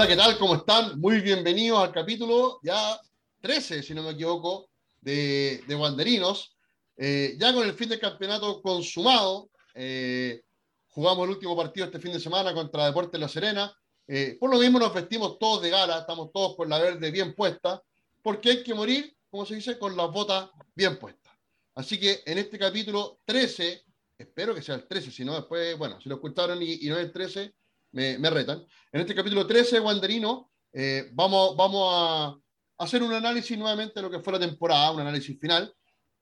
Hola, ¿qué tal? ¿Cómo están? Muy bienvenidos al capítulo ya 13, si no me equivoco, de, de Wanderinos. Eh, ya con el fin del campeonato consumado, eh, jugamos el último partido este fin de semana contra Deportes La Serena. Eh, por lo mismo nos vestimos todos de gala, estamos todos con la verde bien puesta, porque hay que morir, como se dice, con las botas bien puestas. Así que en este capítulo 13, espero que sea el 13, si no después, bueno, si lo escucharon y, y no es el 13, me, me, retan. En este capítulo 13 de Wanderino, eh, vamos, vamos a hacer un análisis nuevamente de lo que fue la temporada, un análisis final.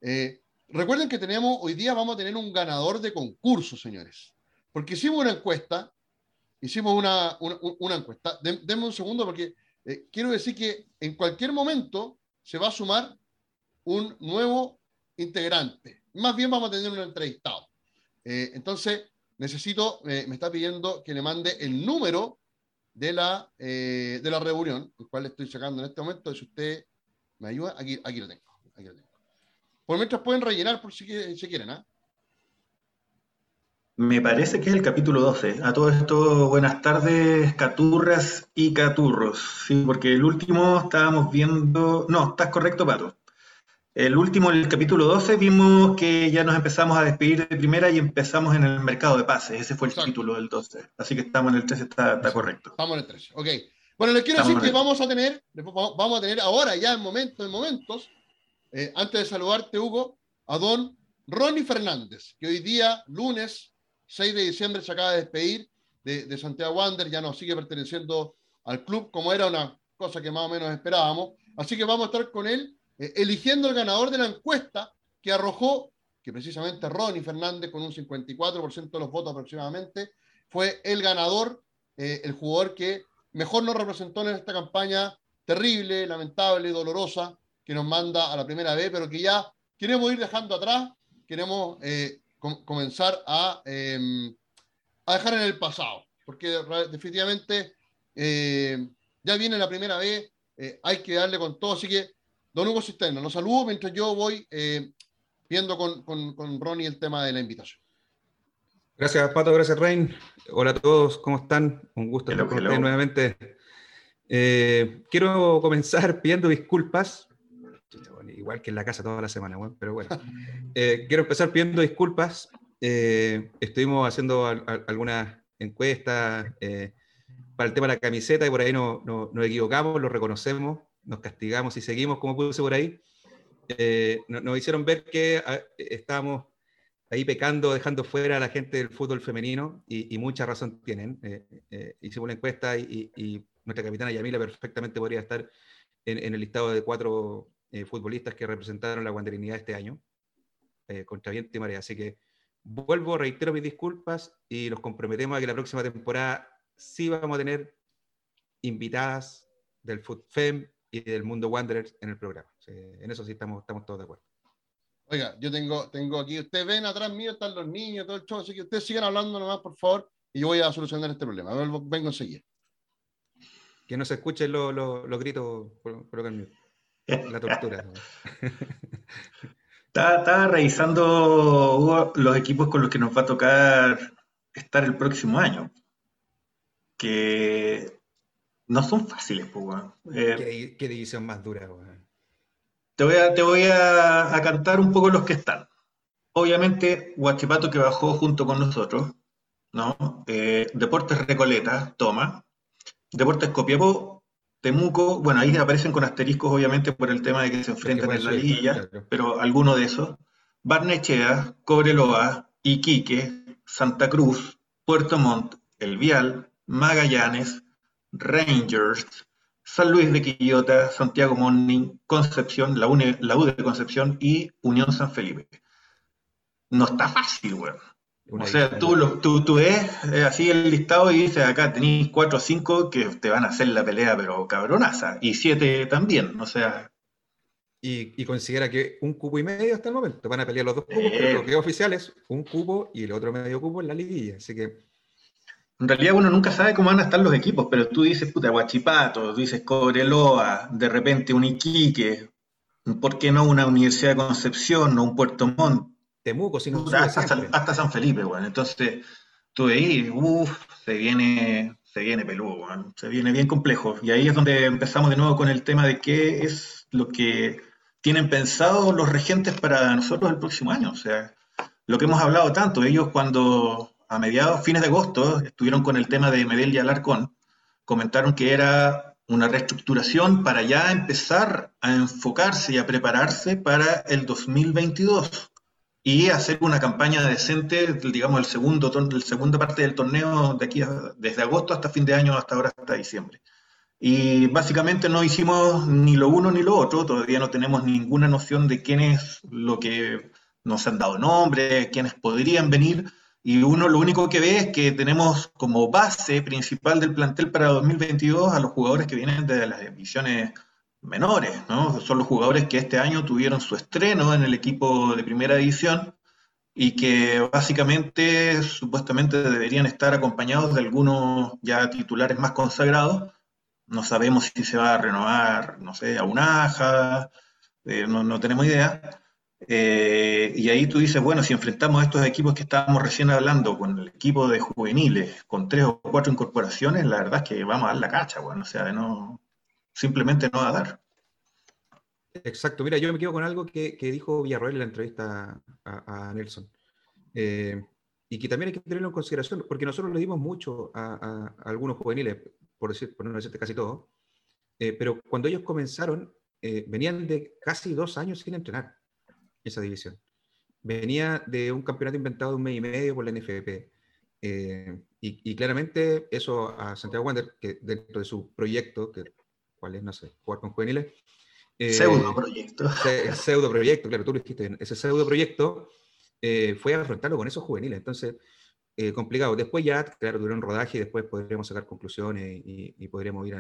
Eh, recuerden que tenemos, hoy día vamos a tener un ganador de concurso, señores, porque hicimos una encuesta, hicimos una, una, una encuesta. denme un segundo porque eh, quiero decir que en cualquier momento se va a sumar un nuevo integrante. Más bien vamos a tener un entrevistado. Eh, entonces, necesito, eh, me está pidiendo que le mande el número de la, eh, de la reunión, el cual le estoy sacando en este momento. Si usted me ayuda, aquí, lo, tengo, aquí lo tengo. Por mientras pueden rellenar por si, si quieren. ¿ah? Me parece que es el capítulo 12. A todo esto, buenas tardes, caturras y caturros. Sí, porque el último estábamos viendo. No, estás correcto, Pato. El último, el capítulo 12, vimos que ya nos empezamos a despedir de primera y empezamos en el mercado de pases. Ese fue el Exacto. título del 12. Así que estamos en el 13, está, está correcto. Estamos en el 13, ok. Bueno, les quiero estamos decir que vamos a tener, vamos a tener ahora, ya en momentos, en momentos, eh, antes de saludarte, Hugo, a don Ronnie Fernández, que hoy día, lunes 6 de diciembre, se acaba de despedir de, de Santiago Wander, ya nos sigue perteneciendo al club, como era una cosa que más o menos esperábamos. Así que vamos a estar con él eh, eligiendo el ganador de la encuesta que arrojó, que precisamente Ronnie Fernández con un 54% de los votos aproximadamente, fue el ganador, eh, el jugador que mejor nos representó en esta campaña terrible, lamentable, dolorosa, que nos manda a la primera vez, pero que ya queremos ir dejando atrás, queremos eh, com comenzar a, eh, a, dejar en el pasado, porque definitivamente eh, ya viene la primera eh, hay que darle con todo, así que Don Hugo Cisterna, los saludo mientras yo voy eh, viendo con, con, con, Ronnie el tema de la invitación. Gracias, Pato, gracias, Rain. Hola a todos, ¿cómo están? Un gusto estar con ustedes nuevamente. Eh, quiero comenzar pidiendo disculpas, igual que en la casa toda la semana, bueno, pero bueno. Eh, quiero empezar pidiendo disculpas. Eh, estuvimos haciendo al, al, algunas encuestas para el tema de la camiseta y por ahí no, no, nos equivocamos, lo reconocemos nos castigamos y seguimos, como puse por ahí, eh, nos, nos, hicieron ver que ah, estábamos ahí pecando, dejando fuera a la gente del fútbol femenino, y, y mucha razón tienen. Eh, eh, hicimos una encuesta y, y, nuestra capitana Yamila perfectamente podría estar en, en el listado de cuatro eh, futbolistas que representaron la guanderinidad este año, eh, contra viento y marea. Así que vuelvo, reitero mis disculpas y nos comprometemos a que la próxima temporada sí vamos a tener invitadas del FUTFEM, y del mundo Wanderers en el programa. En eso sí estamos, estamos todos de acuerdo. Oiga, yo tengo, tengo aquí, ustedes ven atrás mío, están los niños, todo el show, así que ustedes sigan hablando nomás, por favor, y yo voy a solucionar este problema. Vengo enseguida. Que no se escuchen los lo, lo gritos, colocar mío. La tortura. estaba, estaba revisando Hugo, los equipos con los que nos va a tocar estar el próximo año. Que no son fáciles, pues, weón. Eh, ¿Qué, ¿Qué, división más dura, weón? Te voy, a, te voy a, a, cantar un poco los que están. Obviamente, Huachipato que bajó junto con nosotros, ¿no? Eh, Deportes Recoleta, toma. Deportes Copiapó, Temuco, bueno, ahí aparecen con asteriscos, obviamente, por el tema de que se enfrentan en la liguilla, claro. pero alguno de esos. Barnechea, Cobreloa, Iquique, Santa Cruz, Puerto Montt, El Vial, Magallanes, Rangers, San Luis de Quillota, Santiago Morning, Concepción, la, UNE, la U de Concepción y Unión San Felipe. No está fácil, weón. O sea, tú, lo, tú, tú ves eh, así el listado y dices, acá tenéis cuatro o cinco que te van a hacer la pelea, pero cabronaza. Y siete también, o sea... Y, y, considera que un cubo y medio hasta el momento. Van a pelear los dos cubos, eh, pero lo que es oficial es un cubo y el otro medio cubo en la liguilla. Así que en realidad uno nunca sabe cómo van a estar los equipos, pero tú dices, puta, Guachipato, dices Cobreloa, de repente un Iquique, ¿por qué no una Universidad de Concepción o un Puerto Montt? Temuco, si no hasta, San Felipe, bueno. Entonces, tú ahí, uff, se viene, se viene peludo, se viene bien complejo. Y ahí es donde empezamos de nuevo con el tema de qué es lo que tienen pensado los regentes para nosotros el próximo año. O sea, lo que hemos hablado tanto, ellos cuando a mediados, fines de agosto, estuvieron con el tema de Medellín y Alarcón, comentaron que era una reestructuración para ya empezar a enfocarse y a prepararse para el 2022 y hacer una campaña decente, digamos, el segundo, la segunda parte del torneo de aquí desde agosto hasta fin de año, hasta ahora, hasta diciembre. Y básicamente no hicimos ni lo uno ni lo otro, todavía no tenemos ninguna noción de quién es lo que nos han dado nombre, quiénes podrían venir, y uno lo único que ve es que tenemos como base principal del plantel para 2022 a los jugadores que vienen de las divisiones menores, ¿no? Son los jugadores que este año tuvieron su estreno en el equipo de primera división y que básicamente supuestamente deberían estar acompañados de algunos ya titulares más consagrados. No sabemos si se va a renovar, no sé, a Unaja, eh, no, no tenemos idea eh, y ahí tú dices, bueno, si enfrentamos a estos equipos que estábamos recién hablando, con el equipo de juveniles, con tres o cuatro incorporaciones, la verdad es que vamos a dar la cacha, bueno, o sea, simplemente no va a dar. Exacto, mira, yo me quedo con algo que, dijo Villarroel en la entrevista a, Nelson. Eh, y que también hay que tenerlo en consideración, porque nosotros le dimos mucho a, algunos juveniles, por, decir, por no decirte casi todo, eh, pero cuando ellos comenzaron, venían de casi dos años sin entrenar esa división. Venía de un campeonato inventado de un mes y medio por la NFP. Eh, y, claramente eso a Santiago Wander, que dentro de su proyecto, que, ¿cuál es? No sé, jugar con juveniles. Eh, pseudo proyecto. pseudo proyecto, claro, tú lo dijiste Ese pseudo proyecto eh, fue a afrontarlo con esos juveniles. Entonces, eh, complicado. Después ya, claro, duró un rodaje y después podríamos sacar conclusiones y, podríamos ir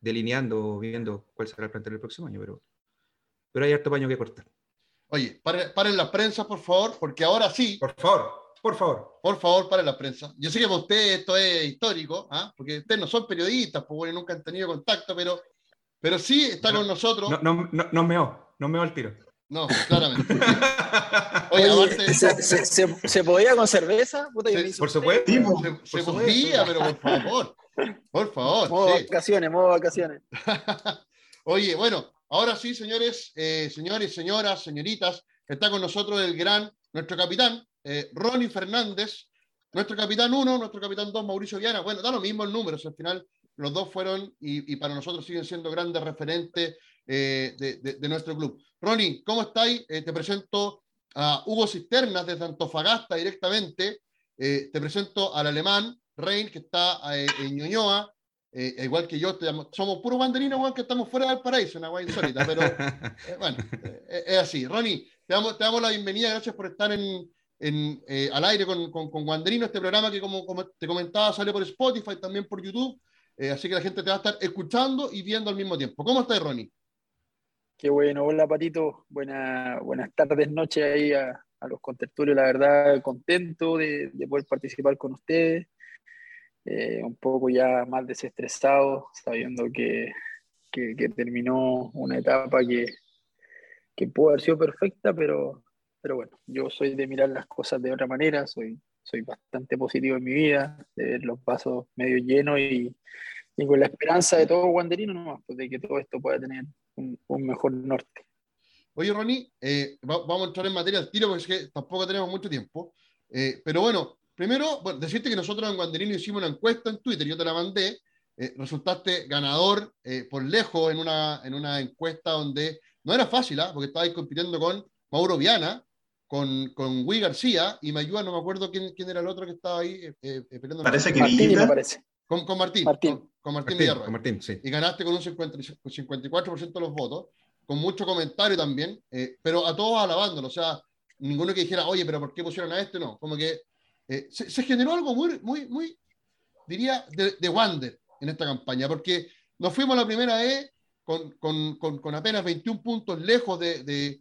delineando, viendo cuál será el plantel del próximo año, pero, pero hay harto paño que cortar. Oye, paren, la prensa, por favor, porque ahora sí. Por favor, por favor. Por favor, paren la prensa. Yo sé que para ustedes esto es histórico, ¿ah? porque ustedes no son periodistas, pues bueno, nunca han tenido contacto, pero, pero sí está con nosotros. No, no, no, no meo, no meo al tiro. No, claramente. Oye, aparte, ¿se, se, se, podía con cerveza? por supuesto. se, podía, pero por favor. Por favor. Modo vacaciones, modo vacaciones. Oye, bueno, Ahora sí, señores, eh, señores, señoras, señoritas, está con nosotros el gran, nuestro capitán, eh, Ronnie Fernández, nuestro capitán 1, nuestro capitán 2, Mauricio Viana. Bueno, da lo mismo el número, al final los dos fueron y, para nosotros siguen siendo grandes referentes eh, de, nuestro club. Ronnie, ¿cómo estáis? te presento a Hugo Cisternas desde Antofagasta directamente. te presento al alemán Rein, que está en Ñuñoa. Eh, igual que yo, somos puros banderinos, que estamos fuera del paraíso, una guay insólita, pero eh, bueno, eh, es así. Ronnie, te damos, te damos la bienvenida, gracias por estar en, en al aire con, con, con Wanderino, este programa que como, como, te comentaba sale por Spotify, también por YouTube, así que la gente te va a estar escuchando y viendo al mismo tiempo. ¿Cómo estás, Ronnie? Qué bueno, hola Patito, Buena, buenas tardes, noches ahí a, a los contertulios, la verdad contento de, de poder participar con ustedes eh, un poco ya más desestresado, sabiendo que, que, terminó una etapa que, que pudo haber sido perfecta, pero, pero bueno, yo soy de mirar las cosas de otra manera, soy, soy bastante positivo en mi vida, de ver los pasos medio llenos y, y con la esperanza de todo guanderino nomás, pues, de que todo esto pueda tener un, un mejor norte. Oye, Ronnie, eh, vamos a entrar en materia al tiro porque es que tampoco tenemos mucho tiempo. Eh, pero bueno, Primero, bueno, decirte que nosotros en Guanderino hicimos una encuesta en Twitter, yo te la mandé, eh, resultaste ganador eh, por lejos en una, en una encuesta donde no era fácil, ¿ah? porque estabais compitiendo con Mauro Viana, con, con Gui García, y me ayuda, no me acuerdo quién, quién era el otro que estaba ahí eh, peleando. Parece que Martín, me parece. Con, con Martín, Martín. Con, Martín, Villarroel. Con Martín, sí. Y ganaste con un 50, 54% de los votos, con mucho comentario también, pero a todos alabándolo, o sea, ninguno que dijera, oye, pero ¿por qué pusieron a este? No, como que eh, se, generó algo muy, muy, muy, diría, de, de Wander en esta campaña, porque nos fuimos a la primera vez con, con, con, apenas 21 puntos lejos de, de,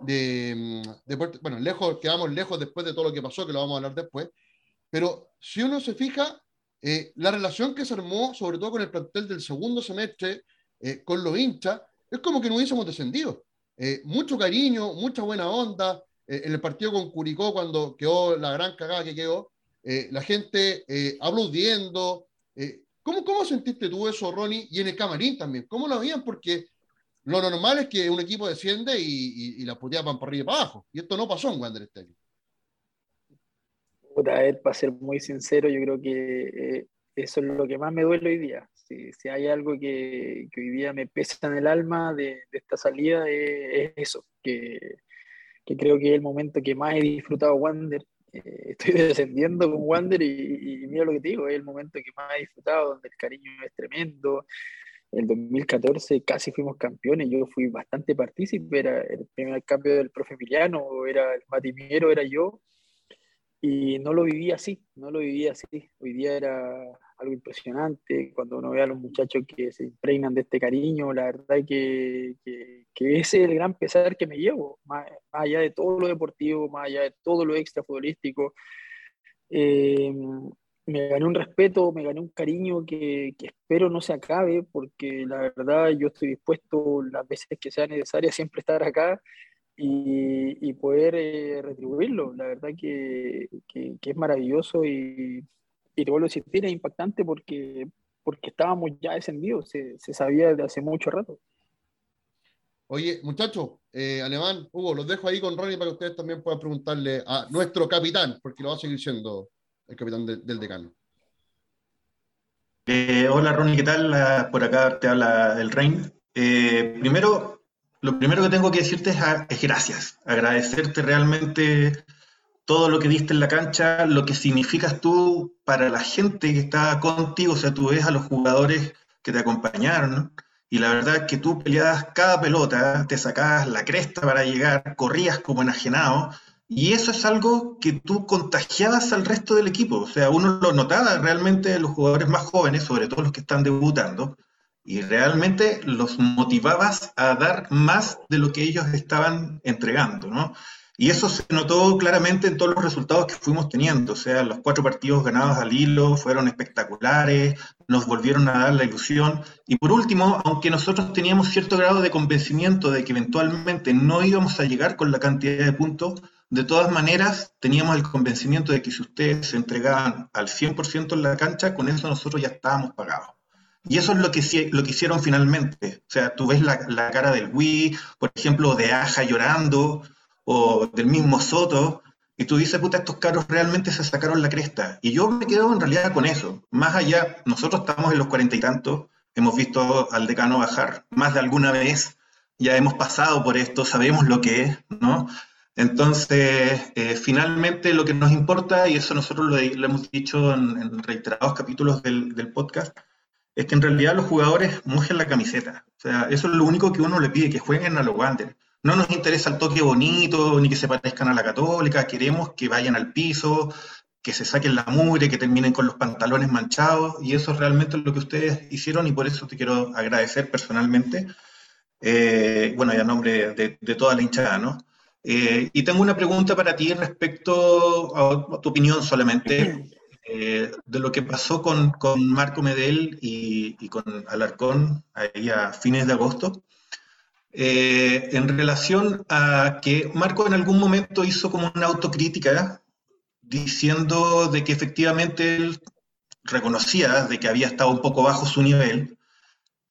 de, bueno, lejos, quedamos lejos después de todo lo que pasó, que lo vamos a hablar después, pero si uno se fija, eh, la relación que se armó, sobre todo con el plantel del segundo semestre, eh, con los hinchas, es como que no hubiésemos descendido. mucho cariño, mucha buena onda, eh, en el partido con Curicó, cuando quedó la gran cagada que quedó, eh, la gente eh, aplaudiendo, ¿cómo, ¿Cómo sentiste tú eso, Ronnie? Y en el camarín también. ¿Cómo lo veían? Porque lo normal es que un equipo desciende y, y, las puteadas van por arriba y para abajo. Y esto no pasó en Wander este para ser muy sincero, yo creo que eso es lo que más me duele hoy día. Si, si hay algo que, que, hoy día me pesa en el alma de, de esta salida, es, eso, que, que, creo que es el momento que más he disfrutado Wander. Eh, estoy descendiendo con Wander y, y, mira lo que digo, es el momento que más he disfrutado, donde el cariño es tremendo, el 2014 casi fuimos campeones, yo fui bastante partícipe, era el primer cambio del profe Emiliano, era el Matimiero, era yo, y no lo viví así, no lo viví así. Hoy día era algo impresionante, cuando uno ve a los muchachos que se impregnan de este cariño, la verdad que, que, que ese es el gran pesar que me llevo, más, allá de todo lo deportivo, más allá de todo lo extra futbolístico. Eh, me gané un respeto, me gané un cariño que, que, espero no se acabe, porque la verdad yo estoy dispuesto las veces que sea necesaria siempre estar acá y, y poder eh, retribuirlo. La verdad que, que, que, es maravilloso y, y te vuelvo a decir, es impactante porque, porque estábamos ya descendidos, se, se sabía desde hace mucho rato. Oye, muchachos, eh, Alemán, Hugo, los dejo ahí con Ronnie para que ustedes también puedan preguntarle a nuestro capitán, porque lo va a seguir siendo el capitán de, del decano. Eh, hola Ronnie, ¿qué tal? Por acá te habla el Rein. Eh, primero, lo primero que tengo que decirte es, es, gracias, agradecerte realmente todo lo que diste en la cancha, lo que significas tú para la gente que está contigo, o sea, tú ves a los jugadores que te acompañaron, y la verdad es que tú peleabas cada pelota, te sacabas la cresta para llegar, corrías como enajenado, y eso es algo que tú contagiabas al resto del equipo. O sea, uno lo notaba realmente los jugadores más jóvenes, sobre todo los que están debutando, y realmente los motivabas a dar más de lo que ellos estaban entregando, ¿no? Y eso se notó claramente en todos los resultados que fuimos teniendo. O sea, los cuatro partidos ganados al hilo fueron espectaculares, nos volvieron a dar la ilusión. Y por último, aunque nosotros teníamos cierto grado de convencimiento de que eventualmente no íbamos a llegar con la cantidad de puntos, de todas maneras, teníamos el convencimiento de que si ustedes se entregaban al 100% en la cancha, con eso nosotros ya estábamos pagados. Y eso es lo que, lo que hicieron finalmente. O sea, tú ves la, la cara del Wii, por ejemplo, de Aja llorando, o del mismo Soto, y tú dices, puta, estos carros realmente se sacaron la cresta. Y yo me quedo en realidad con eso. Más allá, nosotros estamos en los cuarenta y tantos, hemos visto al decano bajar más de alguna vez, ya hemos pasado por esto, sabemos lo que es, ¿no? Entonces, eh, finalmente lo que nos importa, y eso nosotros lo, hemos dicho en, reiterados capítulos del, podcast, es que en realidad los jugadores mojen la camiseta. O sea, eso es lo único que uno le pide, que jueguen a los Wander. No nos interesa el toque bonito, ni que se parezcan a la católica, queremos que vayan al piso, que se saquen la mugre, que terminen con los pantalones manchados, y eso es realmente lo que ustedes hicieron, y por eso te quiero agradecer personalmente, eh, bueno, y a nombre de, toda la hinchada, ¿no? Eh, y tengo una pregunta para ti respecto a, tu opinión solamente eh, de lo que pasó con, Marco Medel y, y, con Alarcón ahí a fines de agosto, eh, en relación a que Marco en algún momento hizo como una autocrítica diciendo de que efectivamente él reconocía de que había estado un poco bajo su nivel.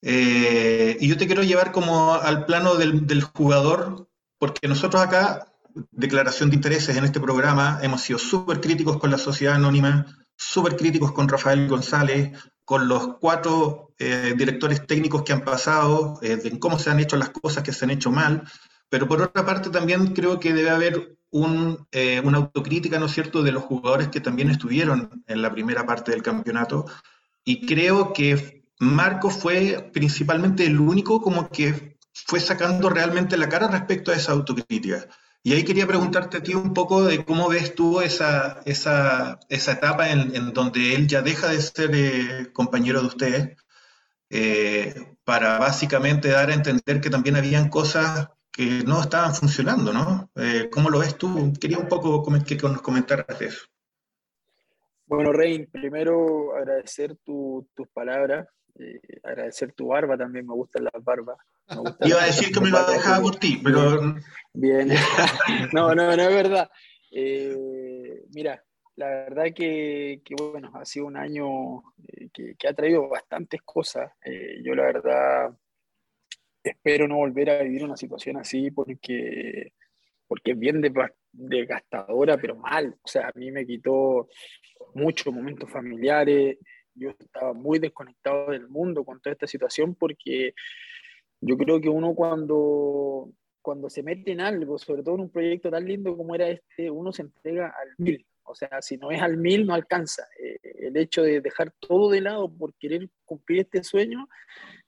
Eh, y yo te quiero llevar como al plano del, del jugador porque nosotros acá, declaración de intereses en este programa, hemos sido súper críticos con la sociedad anónima, súper críticos con Rafael González, con los cuatro eh, directores técnicos que han pasado, eh, de cómo se han hecho las cosas que se han hecho mal, pero por otra parte también creo que debe haber un, eh, una autocrítica, ¿no es cierto?, de los jugadores que también estuvieron en la primera parte del campeonato, y creo que Marco fue principalmente el único como que fue sacando realmente la cara respecto a esa autocrítica. Y ahí quería preguntarte a ti un poco de cómo ves tú esa, esa, esa etapa en, en, donde él ya deja de ser eh, compañero de ustedes, eh, para básicamente dar a entender que también habían cosas que no estaban funcionando, ¿no? Eh, ¿Cómo lo ves tú? Quería un poco que nos comentaras de eso. Bueno, Rey, primero agradecer tu, tus palabras, agradecer tu barba también, me gustan las barbas. Iba a decir que me lo dejaba por ti, pero... Bien, no, no, no es verdad. Eh, mira, la verdad que, que, bueno, ha sido un año eh, que, ha traído bastantes cosas. Eh, yo la verdad espero no volver a vivir una situación así porque, porque es bien desgastadora, pero mal. O sea, a mí me quitó muchos momentos familiares. Yo estaba muy desconectado del mundo con toda esta situación porque yo creo que uno cuando, cuando se mete en algo, sobre todo en un proyecto tan lindo como era este, uno se entrega al mil. O sea, si no es al mil, no alcanza. Eh, el hecho de dejar todo de lado por querer cumplir este sueño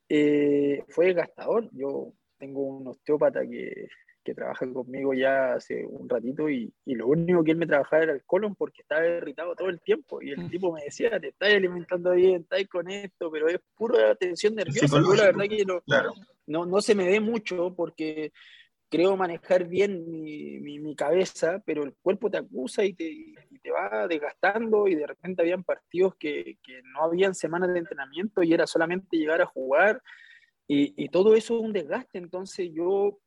eh, fue gastador. Yo tengo un osteópata que, que, trabaja conmigo ya hace un ratito y, y, lo único que él me trabajaba era el colon porque estaba irritado todo el tiempo. Y el mm. tipo me decía, te estás alimentando bien, estás con esto, pero es pura tensión nerviosa. Yo la verdad que no, no, no se me ve mucho porque creo manejar bien mi, mi, cabeza, pero el cuerpo te acusa y te, te, va desgastando y de repente habían partidos que, que, no habían semanas de entrenamiento y era solamente llegar a jugar y, y, todo eso es un desgaste. Entonces yo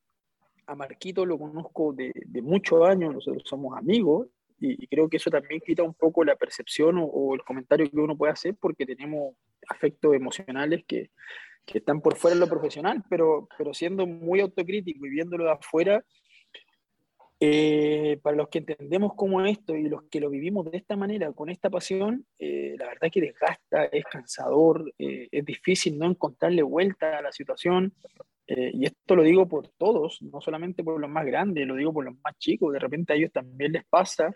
a Marquito lo conozco de, de muchos años, nosotros somos amigos y, creo que eso también quita un poco la percepción o, o el comentario que uno puede hacer porque tenemos afectos emocionales que que están por fuera de lo profesional, pero, pero siendo muy autocrítico y viéndolo de afuera, eh, para los que entendemos cómo esto y los que lo vivimos de esta manera, con esta pasión, eh, la verdad que desgasta, es cansador, eh, es difícil no encontrarle vuelta a la situación. y esto lo digo por todos, no solamente por los más grandes, lo digo por los más chicos. De repente a ellos también les pasa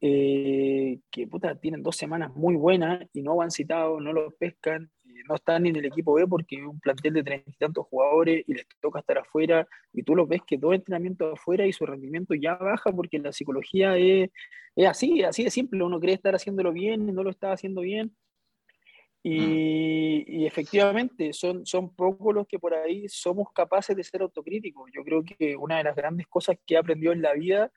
que puta, tienen dos semanas muy buenas y no van citados, no los pescan no están en el equipo B porque es un plantel de treinta y tantos jugadores y les toca estar afuera y tú los ves que todo entrenamiento afuera y su rendimiento ya baja porque la psicología es, es así, así de simple, uno cree estar haciéndolo bien y no lo está haciendo bien. Y, mm. y, efectivamente, son, son pocos los que por ahí somos capaces de ser autocríticos. Yo creo que una de las grandes cosas que he aprendido en la vida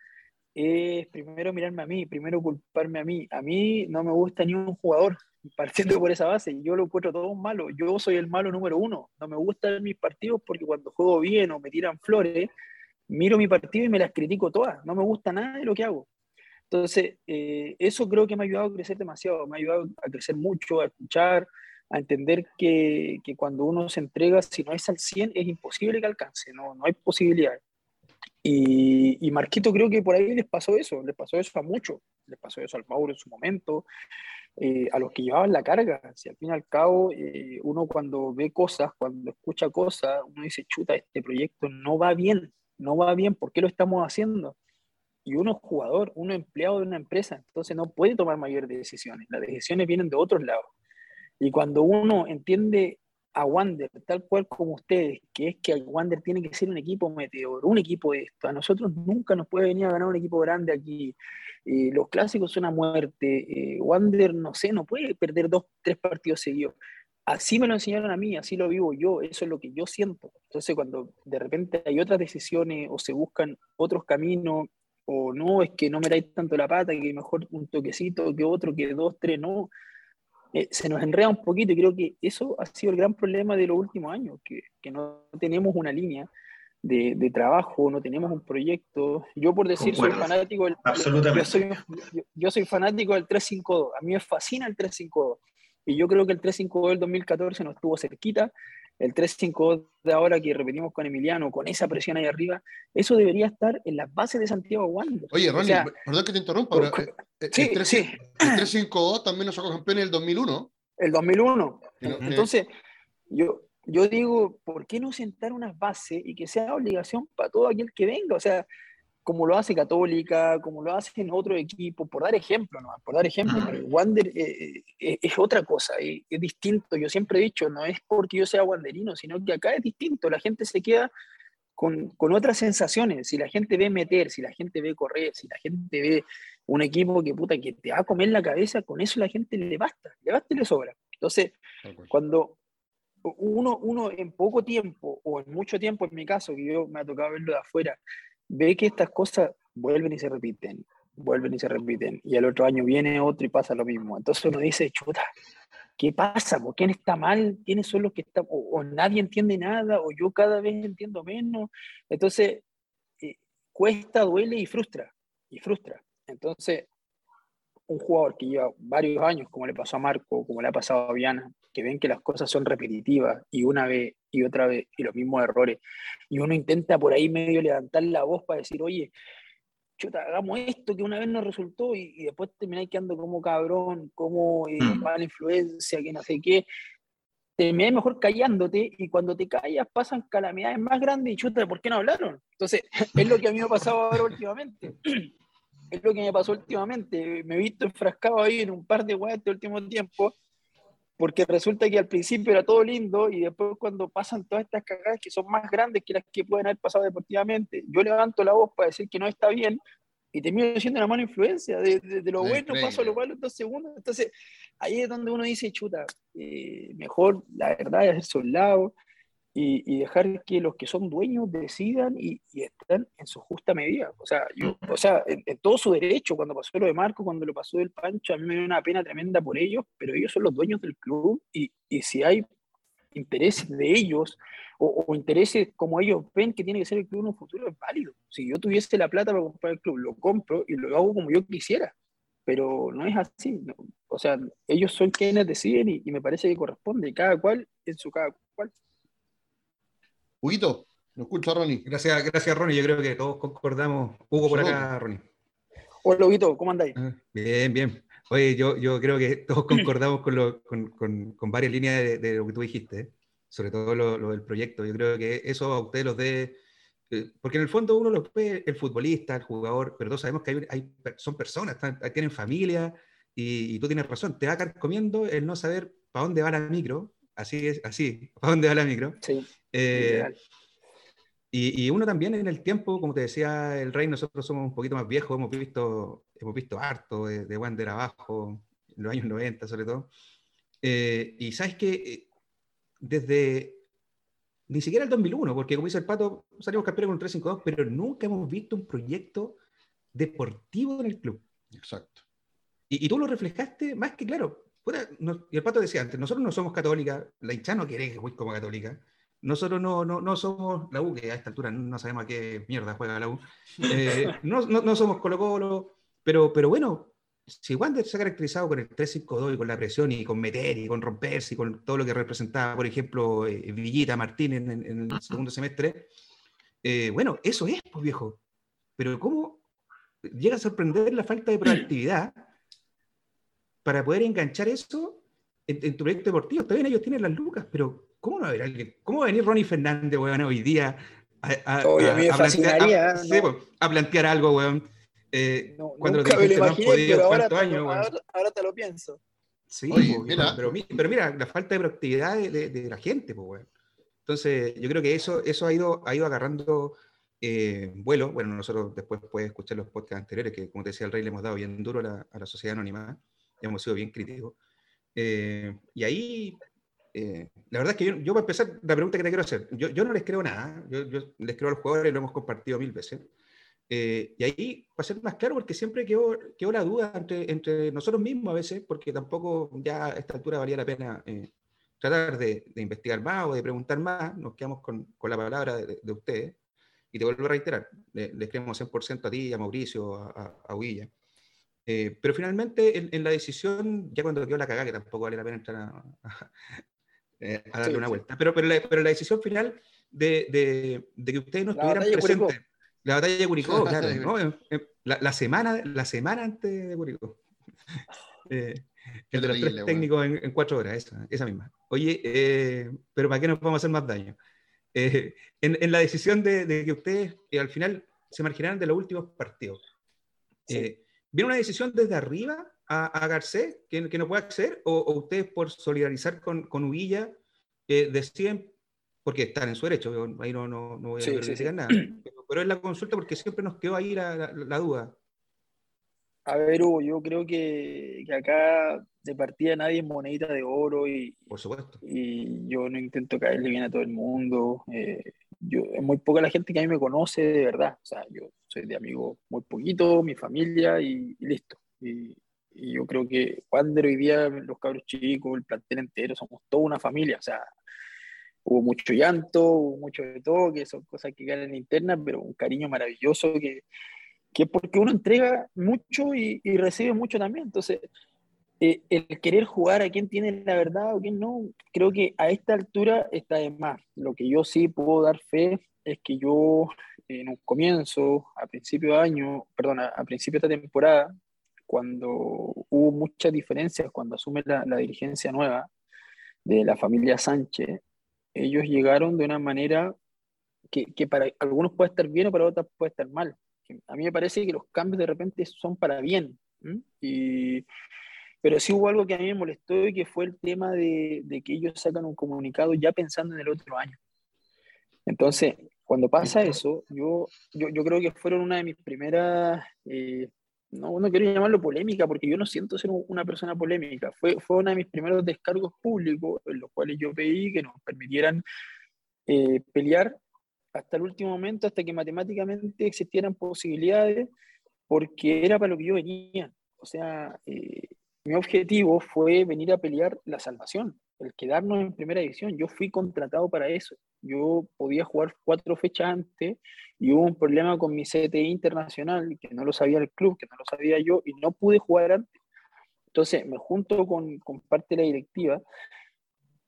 es primero mirarme a mí, primero culparme a mí. A mí no me gusta ni un jugador, partiendo por esa base, yo lo encuentro todo malo. Yo soy el malo número uno. No me gustan mis partidos porque cuando juego bien o me tiran flores, miro mi partido y me las critico todas. No me gusta nada de lo que hago. Entonces, eh, eso creo que me ha ayudado a crecer demasiado, me ha ayudado a crecer mucho, a escuchar, a entender que, que cuando uno se entrega, si no es al 100, es imposible que alcance, no, no hay posibilidad. Y, Marquito creo que por ahí les pasó eso, les pasó eso a muchos, les pasó eso al Mauro en su momento, eh, a los que llevaban la carga. Si al fin y al cabo, eh, uno cuando ve cosas, cuando escucha cosas, uno dice, chuta, este proyecto no va bien, no va bien, ¿por qué lo estamos haciendo? Y uno es jugador, uno es empleado de una empresa, entonces no puede tomar mayores decisiones. Las decisiones vienen de otros lados. Y cuando uno entiende a Wander, tal cual como ustedes, que es que Wander tiene que ser un equipo meteor, un equipo de esto. A nosotros nunca nos puede venir a ganar un equipo grande aquí. Eh, los clásicos son a muerte. Eh, Wander, no sé, no puede perder dos, tres partidos seguidos. Así me lo enseñaron a mí, así lo vivo yo, eso es lo que yo siento. Entonces, cuando de repente hay otras decisiones o se buscan otros caminos, o no, es que no me dais tanto la pata, que mejor un toquecito que otro, que dos, tres, no eh, se nos enreda un poquito y creo que eso ha sido el gran problema de los últimos años, que, que no tenemos una línea de, de, trabajo, no tenemos un proyecto. Yo por decir, soy fanático del, Absolutamente. Yo soy, yo, yo soy fanático del 352, a mí me fascina el 352 y yo creo que el 352 del 2014 no estuvo cerquita, el 3-5 de ahora que repetimos con Emiliano, con esa presión ahí arriba, eso debería estar en las bases de Santiago Wander. Oye, Ronnie, perdón que te interrumpa, pero eh, eh, sí, el 3-5-2 también nos sacó campeón en el 2001. El 2001. Entonces, yo, yo digo, ¿por qué no sentar unas bases y que sea obligación para todo aquel que venga? O sea, como lo hace Católica, como lo hacen otros equipos, por dar ejemplo, ¿no? por dar ejemplo, Wander eh, eh, es otra cosa, es, distinto, yo siempre he dicho, no es porque yo sea wanderino, sino que acá es distinto, la gente se queda con, con, otras sensaciones, si la gente ve meter, si la gente ve correr, si la gente ve un equipo que puta que te va a comer la cabeza, con eso la gente le basta, le basta y le sobra. Entonces, cuando uno, uno en poco tiempo, o en mucho tiempo en mi caso, que yo me ha tocado verlo de afuera, ve que estas cosas vuelven y se repiten, vuelven y se repiten, y el otro año viene otro y pasa lo mismo. Entonces uno dice, chuta, ¿qué pasa? ¿Por quién está mal? ¿Quiénes son los que están? O, nadie entiende nada, o yo cada vez entiendo menos. Entonces, eh, cuesta, duele y frustra, y frustra. Entonces, un jugador que lleva varios años, como le pasó a Marco, como le ha pasado a Viana, que ven que las cosas son repetitivas y una vez y otra vez y los mismos errores, y uno intenta por ahí medio levantar la voz para decir, oye, chuta, hagamos esto que una vez nos resultó y, después termináis quedando como cabrón, como eh, mm. mala influencia, que no sé qué. Termináis mejor callándote y cuando te callas pasan calamidades más grandes y chuta, ¿por qué no hablaron? Entonces, es lo que a mí me ha pasado ahora últimamente. Es lo que me pasó últimamente. Me he visto enfrascado ahí en un par de weas este último tiempo porque resulta que al principio era todo lindo y después cuando pasan todas estas cagadas que son más grandes que las que pueden haber pasado deportivamente, yo levanto la voz para decir que no está bien y termino siendo una mala influencia, de, de, lo bueno paso a lo malo en dos segundos, entonces ahí es donde uno dice, chuta, eh, mejor la verdad es hacerse un lado, y, dejar que los que son dueños decidan y, estén en su justa medida. O sea, yo, o sea en, todo su derecho, cuando pasó lo de Marco, cuando lo pasó del Pancho, a mí me dio una pena tremenda por ellos, pero ellos son los dueños del club y, y si hay intereses de ellos o, o, intereses como ellos ven que tiene que ser el club en un futuro, es válido. Si yo tuviese la plata para comprar el club, lo compro y lo hago como yo quisiera, pero no es así. O sea, ellos son quienes deciden y, y me parece que corresponde, cada cual en su cada cual. Huguito, lo escucho Ronnie. Gracias, gracias, Ronnie. Yo creo que todos concordamos. Hugo por acá, Ronnie. Hola, Huguito, ¿cómo andáis? Ah, bien, bien. Oye, yo, yo creo que todos concordamos con, lo, con, con, varias líneas de, lo que tú dijiste, ¿eh? sobre todo lo, del proyecto. Yo creo que eso a ustedes los dé. Eh, porque en el fondo uno lo ve el futbolista, el jugador, pero todos sabemos que hay, hay son personas, tienen familia, y, y, tú tienes razón, te va a comiendo el no saber para dónde va la micro, así es, así, para dónde va la micro. Sí. Eh, y, y, uno también en el tiempo, como te decía el Rey, nosotros somos un poquito más viejos, hemos visto, hemos visto harto de, de Wander abajo, en los años 90 sobre todo. Eh, y sabes que eh, desde ni siquiera el 2001, porque como dice el Pato, salimos campeones con un 3-5-2, pero nunca hemos visto un proyecto deportivo en el club. Exacto. Y, y tú lo reflejaste más que claro. Y el Pato decía antes, nosotros no somos católicas, la hincha no quiere que juegue como católica, nosotros no, no, no, somos la U, que a esta altura no sabemos a qué mierda juega la U. Eh, no, no, somos Colo Colo, pero, pero bueno, si Wander se ha caracterizado con el 3-5-2 y con la presión y con meter y con romperse y con todo lo que representaba, por ejemplo, eh, Villita Martín en, en, el segundo semestre, eh, bueno, eso es, pues viejo. Pero ¿cómo llega a sorprender la falta de proactividad para poder enganchar eso en, en tu proyecto deportivo? Está bien, ellos tienen las lucas, pero ¿Cómo no va a haber alguien? ¿Cómo va a venir Ronnie Fernández, weón, hoy día a, a, a, plantear, a, plantear, algo, weón? Eh, no, cuando lo dijiste, no han podido ahora, años, ahora, ahora, te lo pienso. Sí, mira. Pero, pero, mira, la falta de proactividad de, de, la gente, pues, weón. Entonces, yo creo que eso, eso ha, ido, ha ido agarrando eh, vuelo. Bueno, nosotros después puedes escuchar los podcasts anteriores, que como te decía el Rey, le hemos dado bien duro a la, a la sociedad anónima, hemos sido bien críticos. Eh, y ahí eh, la verdad es que yo, yo, para empezar, la pregunta que te quiero hacer, yo, yo no les creo nada, yo, yo, les creo a los jugadores, lo hemos compartido mil veces. Eh, y ahí, para ser más claro, porque siempre quedó, quedó la duda entre, entre, nosotros mismos a veces, porque tampoco ya a esta altura valía la pena eh, tratar de, de, investigar más o de preguntar más, nos quedamos con, con la palabra de, de, ustedes. Y te vuelvo a reiterar, les, les creemos 100% a ti, a Mauricio, a, a, a Huilla. Eh, pero finalmente en, en, la decisión, ya cuando quedó la cagada, que tampoco vale la pena entrar a, eh, a darle una vuelta. Pero, pero, la, pero la decisión final de, de, de que ustedes no estuvieran presentes, la batalla de Curicó, claro, ¿no? Eh, la, la, semana, la semana antes de Curicó. Eh, el de los tres técnicos en, en, cuatro horas, esa, esa misma. Oye, eh, pero ¿para qué nos podemos hacer más daño? Eh, en, en, la decisión de, de que ustedes al final se marginaran de los últimos partidos, sí. ¿Viene una decisión desde arriba a, a Garcés que, que, no puede acceder? ¿O, o ustedes por solidarizar con, con Uvilla eh, deciden, porque están en su derecho, ahí no, no, no voy a sí, sí, sí. nada, pero, pero, es la consulta porque siempre nos quedó ahí la, la, la duda. A ver, Hugo, yo creo que, que, acá de partida nadie es monedita de oro y, Por supuesto. y yo no intento caerle bien a todo el mundo. Eh, yo, es muy poca la gente que a mí me conoce de verdad. O sea, yo soy de amigos muy poquito, mi familia y, y listo. Y, y yo creo que Wander hoy día, los cabros chicos, el plantel entero, somos toda una familia. O sea, hubo mucho llanto, hubo mucho de todo, que son cosas que quedan en interna, pero un cariño maravilloso que, que porque uno entrega mucho y, recibe mucho también. Entonces, eh, el querer jugar a quién tiene la verdad o quién no, creo que a esta altura está de más. Lo que yo sí puedo dar fe es que yo en un comienzo, a principio de año, perdón, a, principio de esta temporada, cuando hubo muchas diferencias, cuando asume la, la dirigencia nueva de la familia Sánchez, ellos llegaron de una manera que, que, para algunos puede estar bien o para otros puede estar mal. A mí me parece que los cambios de repente son para bien. Y, pero sí hubo algo que a mí me molestó y que fue el tema de, de, que ellos sacan un comunicado ya pensando en el otro año. Entonces, cuando pasa eso, yo, yo, yo creo que fueron una de mis primeras, eh, no, no quiero llamarlo polémica, porque yo no siento ser una persona polémica, fue, fue uno de mis primeros descargos públicos en los cuales yo pedí que nos permitieran eh, pelear hasta el último momento, hasta que matemáticamente existieran posibilidades, porque era para lo que yo venía. O sea, eh, mi objetivo fue venir a pelear la salvación, el quedarnos en primera división. Yo fui contratado para eso. Yo podía jugar cuatro fechas antes y hubo un problema con mi CTI internacional, que no lo sabía el club, que no lo sabía yo, y no pude jugar antes. Entonces me junto con, con parte de la directiva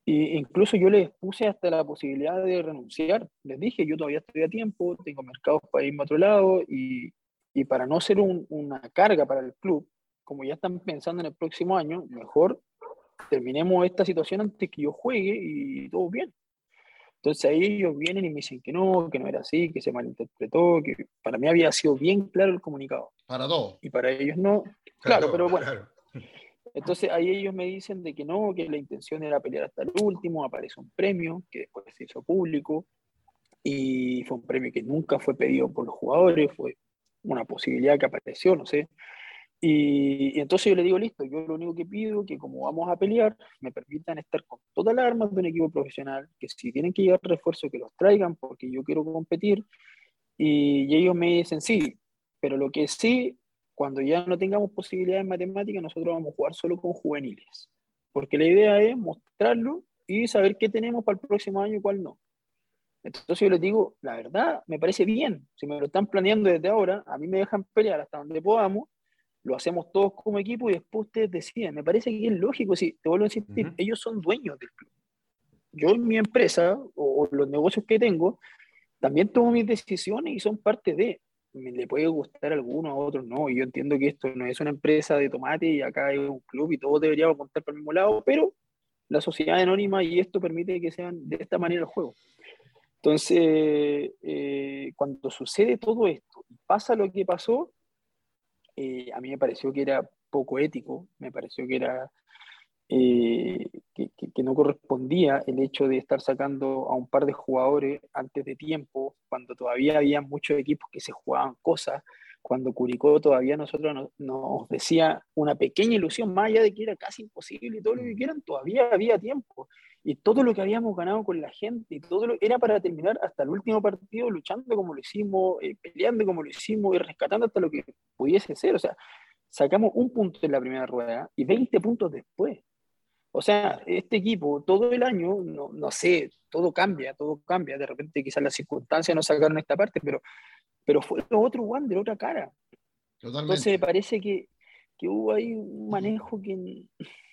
e incluso yo les puse hasta la posibilidad de renunciar. Les dije, yo todavía estoy a tiempo, tengo mercados para irme a otro lado y, y para no ser un, una carga para el club, como ya están pensando en el próximo año, mejor terminemos esta situación antes que yo juegue y todo bien. Entonces ahí ellos vienen y me dicen que no, que no era así, que se malinterpretó, que para mí había sido bien claro el comunicado. Para todos. Y para ellos no. Claro, pero bueno. Entonces ahí ellos me dicen de que no, que la intención era pelear hasta el último, aparece un premio que después se hizo público y fue un premio que nunca fue pedido por los jugadores, fue una posibilidad que apareció, no sé. Y, entonces yo le digo, listo, yo lo único que pido es que como vamos a pelear, me permitan estar con todas las armas de un equipo profesional, que si tienen que llegar refuerzos, que los traigan, porque yo quiero competir. Y, y ellos me dicen, sí, pero lo que sí, cuando ya no tengamos posibilidades matemáticas, nosotros vamos a jugar solo con juveniles. Porque la idea es mostrarlo y saber qué tenemos para el próximo año y cuál no. Entonces yo les digo, la verdad, me parece bien. Si me lo están planeando desde ahora, a mí me dejan pelear hasta donde podamos, lo hacemos todos como equipo y después ustedes deciden. Me parece que es lógico, si te vuelvo a insistir, ellos son dueños del club. Yo en mi empresa o, los negocios que tengo, también tomo mis decisiones y son parte de. Me le puede gustar a alguno, a otros no. Y yo entiendo que esto no es una empresa de tomate y acá hay un club y todos deberíamos contar por el mismo lado, pero la sociedad anónima y esto permite que sean de esta manera el juego. Entonces, eh, cuando sucede todo esto pasa lo que pasó, eh, a mí me pareció que era poco ético, me pareció que era eh, que, que, no correspondía el hecho de estar sacando a un par de jugadores antes de tiempo, cuando todavía había muchos equipos que se jugaban cosas, cuando Curicó todavía nosotros nos, decía una pequeña ilusión, más allá de que era casi imposible y todo lo que quieran, todavía había tiempo. Y todo lo que habíamos ganado con la gente, y todo lo, era para terminar hasta el último partido luchando como lo hicimos, eh, peleando como lo hicimos y rescatando hasta lo que pudiese ser. O sea, sacamos un punto en la primera rueda y 20 puntos después. O sea, este equipo todo el año, no, no sé, todo cambia, todo cambia. De repente quizás las circunstancias no sacaron esta parte, pero pero fue otro Wander, otra cara. Totalmente. Entonces me parece que, que, hubo ahí un manejo que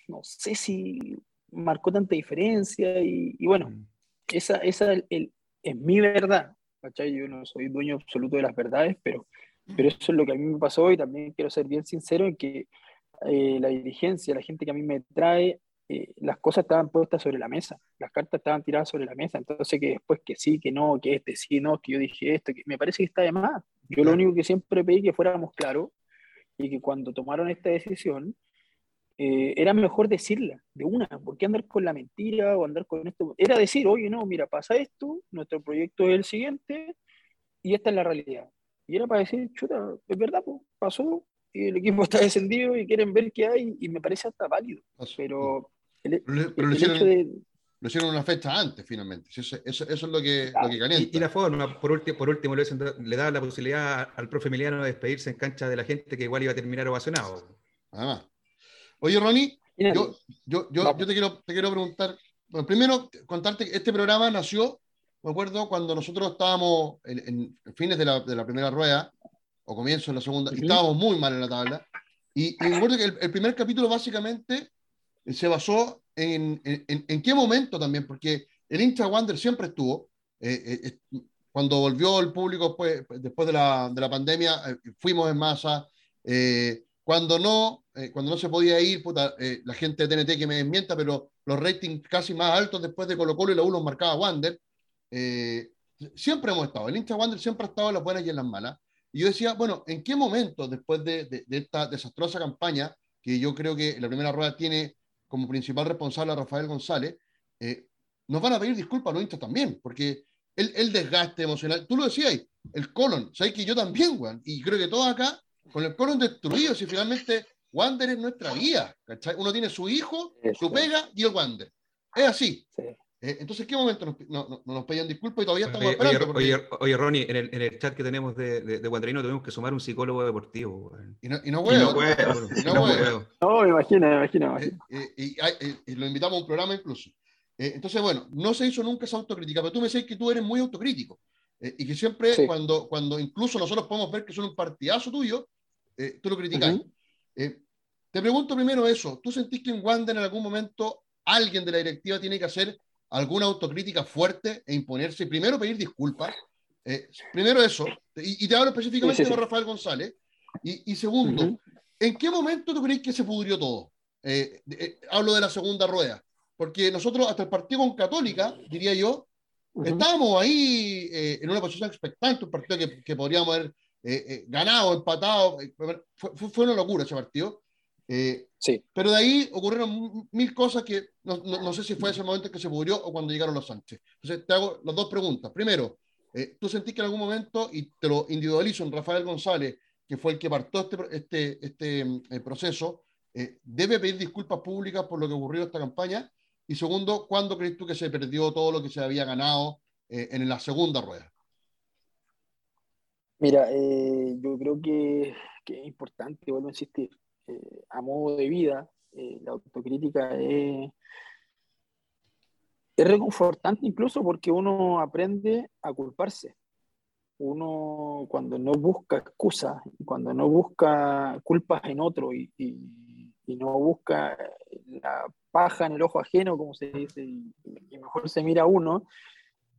no sé si marcó tanta diferencia y, y bueno, mm. esa, esa el, es mi verdad, ¿cachai? Yo no soy dueño absoluto de las verdades, pero, pero eso es lo que a mí me pasó y también quiero ser bien sincero en que eh, la dirigencia, la gente que a mí me trae, eh, las cosas estaban puestas sobre la mesa, las cartas estaban tiradas sobre la mesa, entonces que después que sí, que no, que este sí, no, que yo dije esto, que me parece que está de más. Yo lo único que siempre pedí que fuéramos claros y que cuando tomaron esta decisión, eh, era mejor decirla de una, porque andar con la mentira o andar con esto, era decir, oye, no, mira, pasa esto, nuestro proyecto es el siguiente y esta es la realidad. Y era para decir, chuta, es verdad, pasó, y el equipo está descendido y quieren ver qué hay, y me parece hasta válido. Pero pero lo, hicieron, una fecha antes, finalmente. Eso, eso, es lo que, lo que calienta. Y, la forma, por último, por último le, le daba la posibilidad al profe Emiliano de despedirse en cancha de la gente que igual iba a terminar ovacionado. Además. Oye, Ronnie, yo, yo, yo, yo, te, quiero, te quiero preguntar. Bueno, primero, contarte que este programa nació, me acuerdo, cuando nosotros estábamos en, fines de la, de la, primera rueda, o comienzo de la segunda, y estábamos muy mal en la tabla. Y, y recuerdo que el, primer capítulo básicamente se basó en, en, en, qué momento también, porque el hincha Wander siempre estuvo. Eh, eh, cuando volvió el público pues, después de la, de la pandemia, eh, fuimos en masa. Cuando no, cuando no se podía ir, puta, la gente de TNT que me desmienta, pero los ratings casi más altos después de Colo Colo y la U los marcaba Wander. siempre hemos estado. El hincha Wander siempre ha estado en las buenas y en las malas. Y yo decía, bueno, ¿en qué momento, después de, de, esta desastrosa campaña, que yo creo que la primera rueda tiene como principal responsable a Rafael González, eh, nos van a pedir disculpas a los hinchas también, porque el, el, desgaste emocional, tú lo decías, el colon, sabes que yo también, y creo que todos acá, con el colon destruido, si finalmente Wander es nuestra guía, ¿cachai? Uno tiene su hijo, su pega y el Wander. Es así. Sí. Eh, entonces, ¿qué momento nos, no, nos pedían disculpas y todavía estamos oye, esperando? Oye, oye, Ronnie, en el, en el, chat que tenemos de, de, de Guandarino tenemos que sumar un psicólogo deportivo. Y no, y no puedo. Y no puedo. No, me imagino, me imagino. Eh, eh, y, lo invitamos a un programa incluso. entonces, bueno, no se hizo nunca esa autocrítica, pero tú me dices que tú eres muy autocrítico. y que siempre, cuando, cuando incluso nosotros podemos ver que son un partidazo tuyo, tú lo criticas. te pregunto primero eso. ¿Tú sentís que en Wander en algún momento alguien de la directiva tiene que hacer alguna autocrítica fuerte e imponerse. Primero, pedir disculpas. Eh, primero eso, y, te hablo específicamente de Rafael González. Y, segundo, ¿en qué momento tú crees que se pudrió todo? Eh, eh, hablo de la segunda rueda, porque nosotros hasta el partido con Católica, diría yo, estábamos ahí en una posición expectante, un partido que, que podríamos haber ganado, empatado. Fue, fue, una locura ese partido. Eh, sí. Pero de ahí ocurrieron mil cosas que no, no, sé si fue ese momento que se murió o cuando llegaron los Sánchez. Entonces te hago las dos preguntas. Primero, eh, ¿tú sentís que en algún momento, y te lo individualizo en Rafael González, que fue el que partió este, este, este eh, proceso, debe pedir disculpas públicas por lo que ocurrió esta campaña? Y segundo, ¿cuándo crees tú que se perdió todo lo que se había ganado en la segunda rueda? Mira, yo creo que, es importante, vuelvo a insistir, eh, a modo de vida, eh, la autocrítica es, reconfortante incluso porque uno aprende a culparse. Uno cuando no busca excusas, cuando no busca culpas en otro y, no busca la paja en el ojo ajeno, como se dice, y, mejor se mira a uno,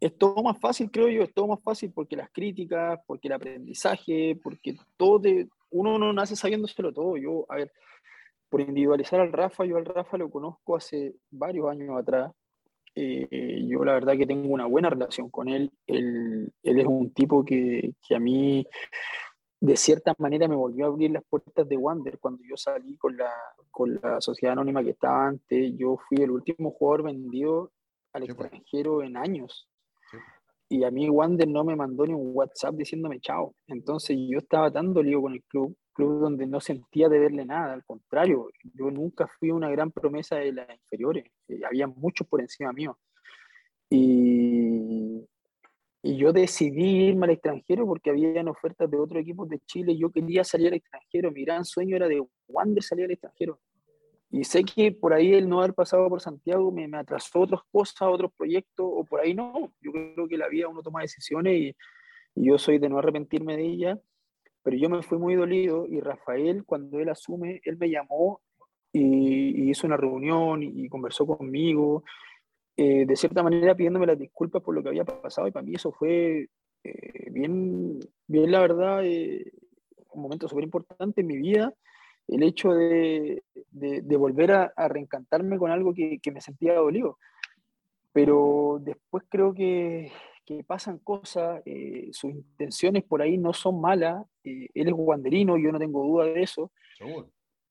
es todo más fácil, creo yo, es todo más fácil porque las críticas, porque el aprendizaje, porque todo, de, uno no nace sabiéndoselo todo. Yo, a ver, por individualizar al Rafa, yo al Rafa lo conozco hace varios años atrás. Eh, yo la verdad que tengo una buena relación con él. Él, él es un tipo que, que, a mí, de cierta manera, me volvió a abrir las puertas de Wander cuando yo salí con la, con la sociedad anónima que estaba antes. Yo fui el último jugador vendido al extranjero en años y a mí Wander no me mandó ni un WhatsApp diciéndome chao. Entonces yo estaba tan dolido con el club, club donde no sentía de verle nada, al contrario, yo nunca fui una gran promesa de las inferiores, eh, había muchos por encima mío. Y, y yo decidí irme al extranjero porque habían ofertas de otros equipos de Chile, yo quería salir al extranjero, mi gran sueño era de Wander salir al extranjero. Y sé que por ahí el no haber pasado por Santiago me, me, atrasó otras cosas, otros proyectos, o por ahí no. Yo creo que la vida uno toma decisiones y, yo soy de no arrepentirme de ella, pero yo me fui muy dolido y Rafael, cuando él asume, él me llamó y, hizo una reunión y, conversó conmigo, eh, de cierta manera pidiéndome las disculpas por lo que había pasado y para mí eso fue eh, bien, bien, la verdad, eh, un momento súper importante en mi vida el hecho de, de, volver a, reencantarme con algo que, que, me sentía dolido. Pero después creo que, que pasan cosas, eh, sus intenciones por ahí no son malas, eh, él es guanderino, yo no tengo duda de eso.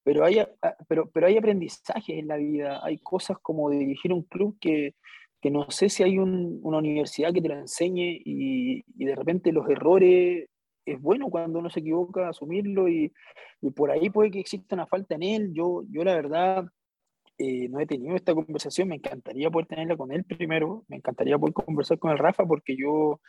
Pero hay, pero, pero hay aprendizajes en la vida, hay cosas como dirigir un club que, que no sé si hay un, una universidad que te lo enseñe y, y, de repente los errores es bueno cuando uno se equivoca asumirlo y, y, por ahí puede que exista una falta en él. Yo, yo la verdad eh, no he tenido esta conversación, me encantaría poder tenerla con él primero, me encantaría poder conversar con el Rafa porque yo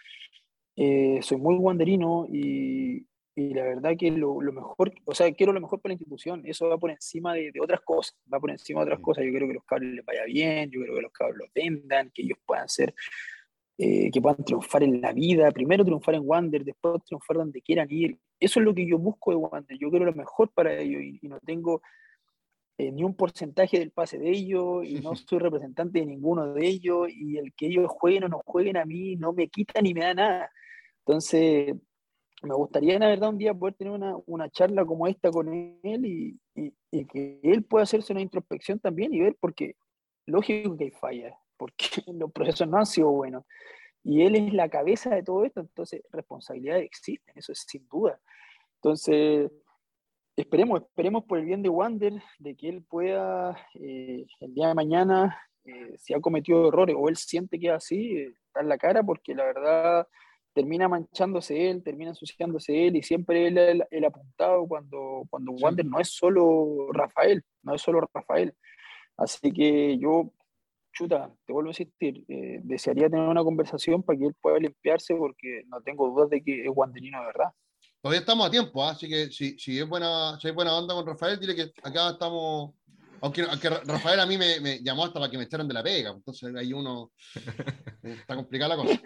eh, soy muy guanderino y, y, la verdad que lo, lo, mejor, o sea, quiero lo mejor para la institución, eso va por encima de, de, otras cosas, va por encima de otras cosas, yo quiero que los cabros les vaya bien, yo quiero que los cabros los vendan, que ellos puedan ser eh, que puedan triunfar en la vida, primero triunfar en Wander, después triunfar donde quieran ir. eso es lo que yo busco de Wander. Yo quiero lo mejor para ellos y, no tengo eh, ni un porcentaje del pase de ellos y no soy representante de ninguno de ellos y el que ellos jueguen o no jueguen a mí no me quita ni me da nada. Entonces, me gustaría, la verdad, un día poder tener una, una charla como esta con él y, y, que él pueda hacerse una introspección también y ver, porque lógico que hay fallas, porque los procesos no han sido buenos. Y él es la cabeza de todo esto, entonces responsabilidades existen, eso es sin duda. Entonces, esperemos, esperemos por el bien de Wander, de que él pueda eh, el día de mañana, eh, si ha cometido errores o él siente que es así, eh, dar la cara, porque la verdad termina manchándose él, termina ensuciándose él y siempre él el, el apuntado cuando, cuando Wander no es solo Rafael, no es solo Rafael. Así que yo, chuta, te vuelvo a insistir, eh, desearía tener una conversación para que él pueda limpiarse porque no tengo dudas de que es Wanderino de verdad. Todavía estamos a tiempo, ¿ah? así que si, si, es buena, si hay buena onda con Rafael, dile que acá estamos aunque, aunque, Rafael a mí me, me, llamó hasta para que me echaran de la pega, entonces ahí uno está complicada la cosa.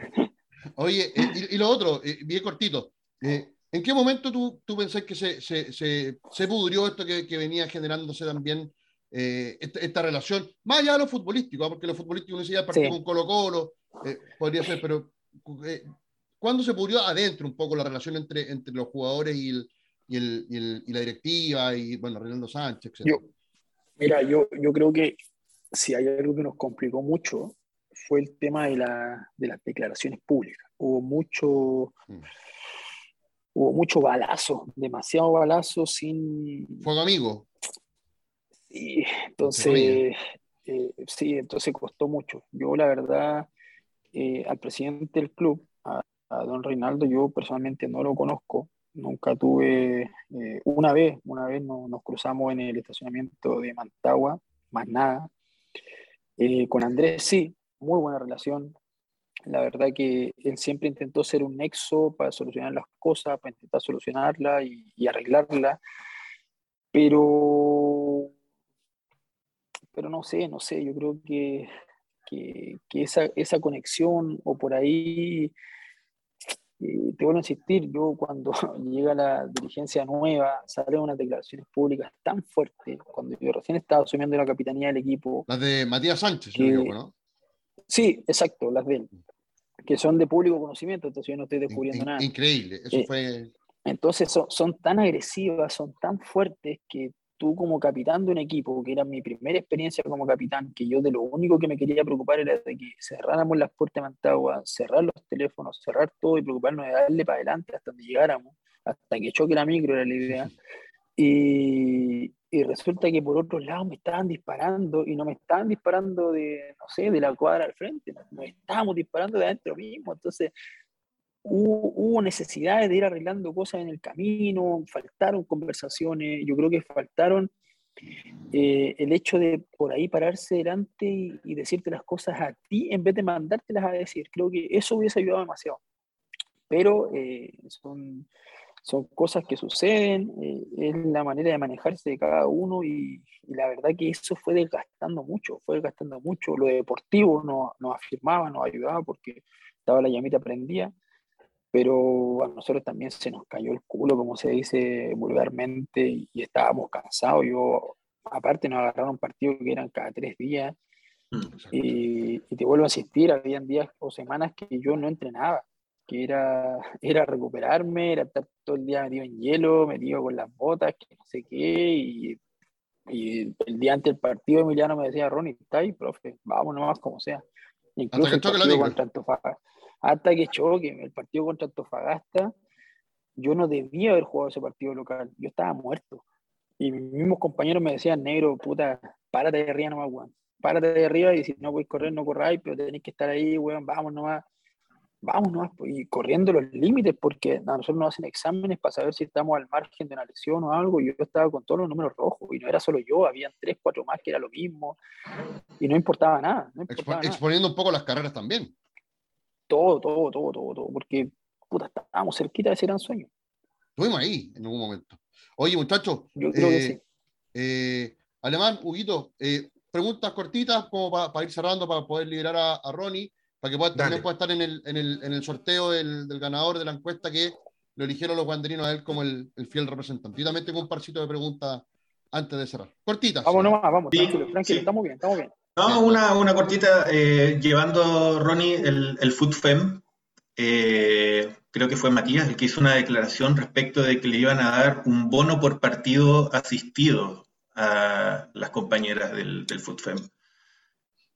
Oye, eh, y, lo otro, eh, bien cortito. Eh, ¿En qué momento tú, tú pensás que se, se, se, pudrió esto que, que, venía generándose también, esta, relación? Más allá de lo futbolístico, ¿ah? porque lo futbolístico no se ya partido con Colo-Colo, podría ser, pero ¿cuándo se pudrió adentro un poco la relación entre, entre los jugadores y, el, y, el, y, la directiva y, bueno, Renando Sánchez, etc.? Yo, mira, yo, yo creo que si hay algo que nos complicó mucho fue el tema de, la, de las declaraciones públicas. Hubo mucho, mm. hubo mucho balazo, demasiado balazo sin... Fuego amigo. Sí, entonces, eh, sí, entonces costó mucho. Yo la verdad, eh, al presidente del club, a, don Reinaldo, yo personalmente no lo conozco, nunca tuve, eh, una vez, una vez nos cruzamos en el estacionamiento de Mantagua, más nada. con Andrés sí, muy buena relación. La verdad que él siempre intentó ser un nexo para solucionar las cosas, para intentar solucionarla y, y arreglarla. Pero, pero no sé, no sé, yo creo que, que, que esa, esa, conexión o por ahí, eh, te vuelvo a insistir, yo cuando llega la dirigencia nueva, salen unas declaraciones públicas tan fuertes, cuando yo recién estaba asumiendo la capitanía del equipo. Las de Matías Sánchez, que, ¿no? Sí, exacto, las de él, que son de público conocimiento, entonces yo no estoy descubriendo nada. Increíble, eso eh, fue... Entonces son, son, tan agresivas, son tan fuertes que tú como capitán de un equipo, que era mi primera experiencia como capitán, que yo de lo único que me quería preocupar era de que cerráramos las puertas de Mantagua, cerrar los teléfonos, cerrar todo y preocuparnos de darle para adelante hasta donde llegáramos, hasta que choque la micro era la idea. Y, y resulta que por otro lado me estaban disparando y no me estaban disparando de, no sé, de la cuadra al frente, nos estábamos disparando de adentro mismo. Entonces hubo, hubo necesidades de ir arreglando cosas en el camino, faltaron conversaciones, yo creo que faltaron eh, el hecho de por ahí pararse delante y, decirte las cosas a ti en vez de mandártelas a decir. Creo que eso hubiese ayudado demasiado. Pero eh, son son cosas que suceden, eh, es la manera de manejarse de cada uno y, la verdad que eso fue desgastando mucho, fue desgastando mucho. Lo deportivo nos, nos afirmaba, nos ayudaba porque estaba la llamita prendida, pero a nosotros también se nos cayó el culo, como se dice vulgarmente, y, estábamos cansados. Yo, aparte, nos agarraron partidos que eran cada tres días. Mm, y, y, te vuelvo a asistir, habían días o semanas que yo no entrenaba que era, era recuperarme, era estar todo el día metido en hielo, metido con las botas, que no sé qué, y, y el día antes del partido Emiliano me decía, Ronnie, está ahí, profe, vamos nomás como sea. Incluso hasta que el partido contra Antofagasta, hasta que choque, el partido contra Antofagasta, yo no debía haber jugado ese partido local, yo estaba muerto. Y mis mismos compañeros me decían, negro, puta, párate de arriba nomás, weón. Párate de arriba y si no puedes correr, no corráis, pero tenés que estar ahí, weón, vamos nomás vamos pues, y corriendo los límites, porque a nosotros nos hacen exámenes para saber si estamos al margen de una lesión o algo. Yo estaba con todos los números rojos, y no era solo yo, habían tres, cuatro más que era lo mismo, y no importaba nada. exponiendo un poco las carreras también. Todo, todo, todo, todo, todo, porque puta, estábamos cerquita de ese gran sueño. Estuvimos ahí en algún momento. Oye, muchachos. Yo creo que eh, sí. Eh, Alemán, Huguito, eh, preguntas cortitas como para ir cerrando, para poder liberar a, a Ronnie para que pueda, también pueda estar en el, en el, en el sorteo del, del, ganador de la encuesta que lo eligieron los guanderinos a él como el, fiel representante. Yo también tengo un parcito de preguntas antes de cerrar. Cortitas. Vamos nomás, vamos, tranquilo, tranquilo, estamos bien, estamos bien. No, una, una cortita, eh, llevando, Ronnie, el, el FoodFem, eh, creo que fue Matías el que hizo una declaración respecto de que le iban a dar un bono por partido asistido a las compañeras del, del FoodFem.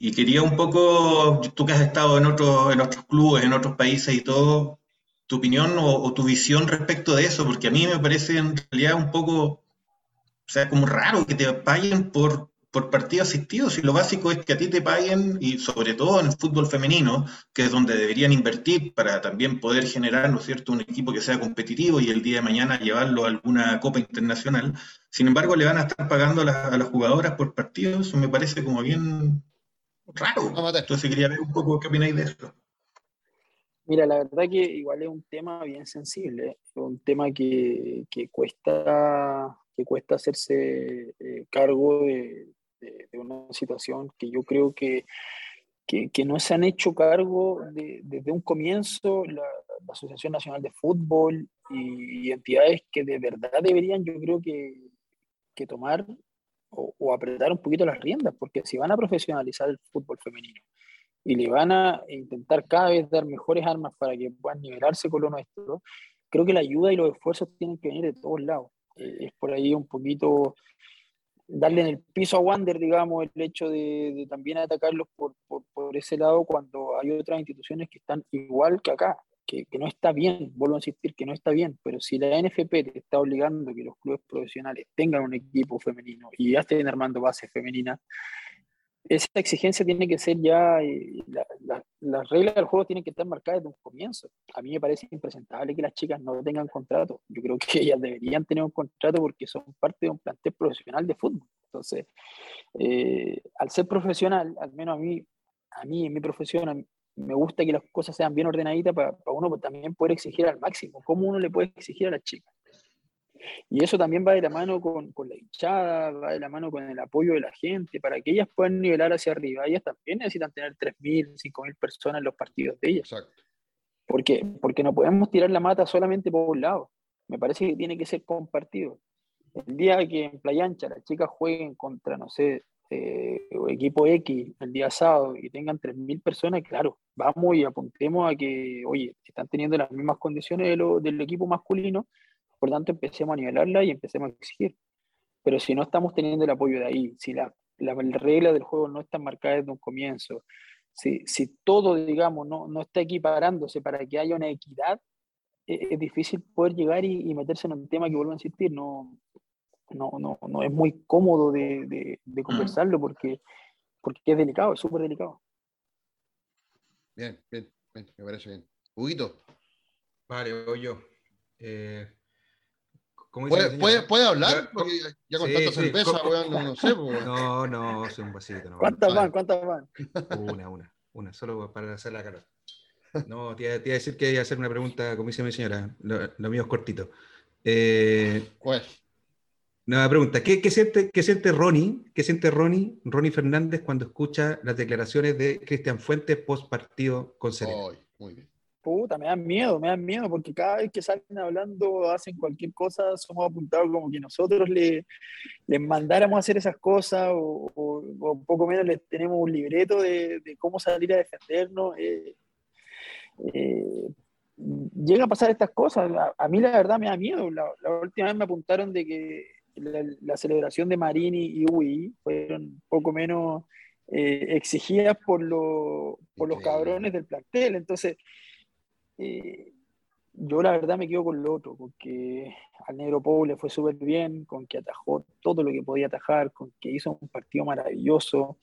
Y quería un poco, tú que has estado en, otros en otros clubes, en otros países y todo, tu opinión o, tu visión respecto de eso, porque a mí me parece en realidad un poco, o sea, como raro que te paguen por, por partido asistido, si lo básico es que a ti te paguen, y sobre todo en el fútbol femenino, que es donde deberían invertir para también poder generar, ¿no es cierto?, un equipo que sea competitivo y el día de mañana llevarlo a alguna copa internacional. Sin embargo, le van a estar pagando a, a las jugadoras por partidos, eso me parece como bien, raro. Entonces quería ver un poco qué opináis de esto. Mira, la verdad que igual es un tema bien sensible, es un tema que, que, cuesta, que cuesta hacerse eh, cargo de, de, una situación que yo creo que, que, que no se han hecho cargo desde un comienzo la, Asociación Nacional de Fútbol y, y, entidades que de verdad deberían, yo creo que, que tomar o, apretar un poquito las riendas, porque si van a profesionalizar el fútbol femenino y le van a intentar cada vez dar mejores armas para que puedan nivelarse con lo nuestro, creo que la ayuda y los esfuerzos tienen que venir de todos lados. Eh, es por ahí un poquito darle en el piso a Wander, digamos, el hecho de, también atacarlos por, por, por, ese lado cuando hay otras instituciones que están igual que acá que, no está bien, vuelvo a insistir que no está bien, pero si la NFP te está obligando que los clubes profesionales tengan un equipo femenino y ya estén armando bases femeninas, esa exigencia tiene que ser ya, eh, las reglas del juego tienen que estar marcadas desde un comienzo. A mí me parece impresentable que las chicas no tengan contrato. Yo creo que ellas deberían tener un contrato porque son parte de un plantel profesional de fútbol. Entonces, eh, al ser profesional, al menos a mí, a mí en mi profesión, me gusta que las cosas sean bien ordenaditas para, uno también poder exigir al máximo. ¿Cómo uno le puede exigir a las chicas? Y eso también va de la mano con, con, la hinchada, va de la mano con el apoyo de la gente, para que ellas puedan nivelar hacia arriba. Ellas también necesitan tener 3.000, 5.000 personas en los partidos de ellas. Exacto. ¿Por qué? Porque no podemos tirar la mata solamente por un lado. Me parece que tiene que ser compartido. El día que en Playa Ancha las chicas jueguen contra, no sé, eh, equipo X el día sábado y tengan 3.000 personas, claro, vamos y apuntemos a que, oye, están teniendo las mismas condiciones del equipo masculino, por tanto empecemos a nivelarla y empecemos a exigir. Pero si no estamos teniendo el apoyo de ahí, si la, la regla del juego no está marcada desde un comienzo, si, si todo, digamos, no, no está equiparándose para que haya una equidad, e, es, difícil poder llegar y, y, meterse en un tema que vuelvo a insistir, no, no, no, no es muy cómodo de, de, de mm. conversarlo porque, porque es delicado, es súper delicado. Bien, bien, bien, me parece bien. Huguito. Vale, voy yo. Eh, ¿Puede, ¿puede, ¿Puede, hablar? Porque ya con sí, tanta cerveza, sí. weón, no, no, sé. Pues. No, no, soy un vasito. No, ¿Cuántas van? ¿Cuántas van? Una, una, una, solo para hacer la cara. No, te iba, te iba a decir que iba a hacer una pregunta, como dice mi señora, lo, lo mío es cortito. Eh, pues. Nueva pregunta. ¿Qué, qué, siente, ¿Qué siente Ronnie? ¿Qué siente Ronnie, Ronnie Fernández cuando escucha las declaraciones de Cristian Fuentes post partido con Serena? Oh, muy bien. Puta, me dan miedo, me dan miedo, porque cada vez que salen hablando, hacen cualquier cosa, somos apuntados como que nosotros le, les mandáramos a hacer esas cosas, o, o, o, poco menos les tenemos un libreto de, de cómo salir a defendernos. Eh, eh, llega a pasar estas cosas. A, a, mí la verdad me da miedo. La, la última vez me apuntaron de que la, la, celebración de Marini y Ui fueron poco menos eh, exigidas por, lo, por los cabrones del plantel. Entonces, eh, yo la verdad me quedo con lo otro, porque al Negro Pou le fue súper bien, con que atajó todo lo que podía atajar, con que hizo un partido maravilloso.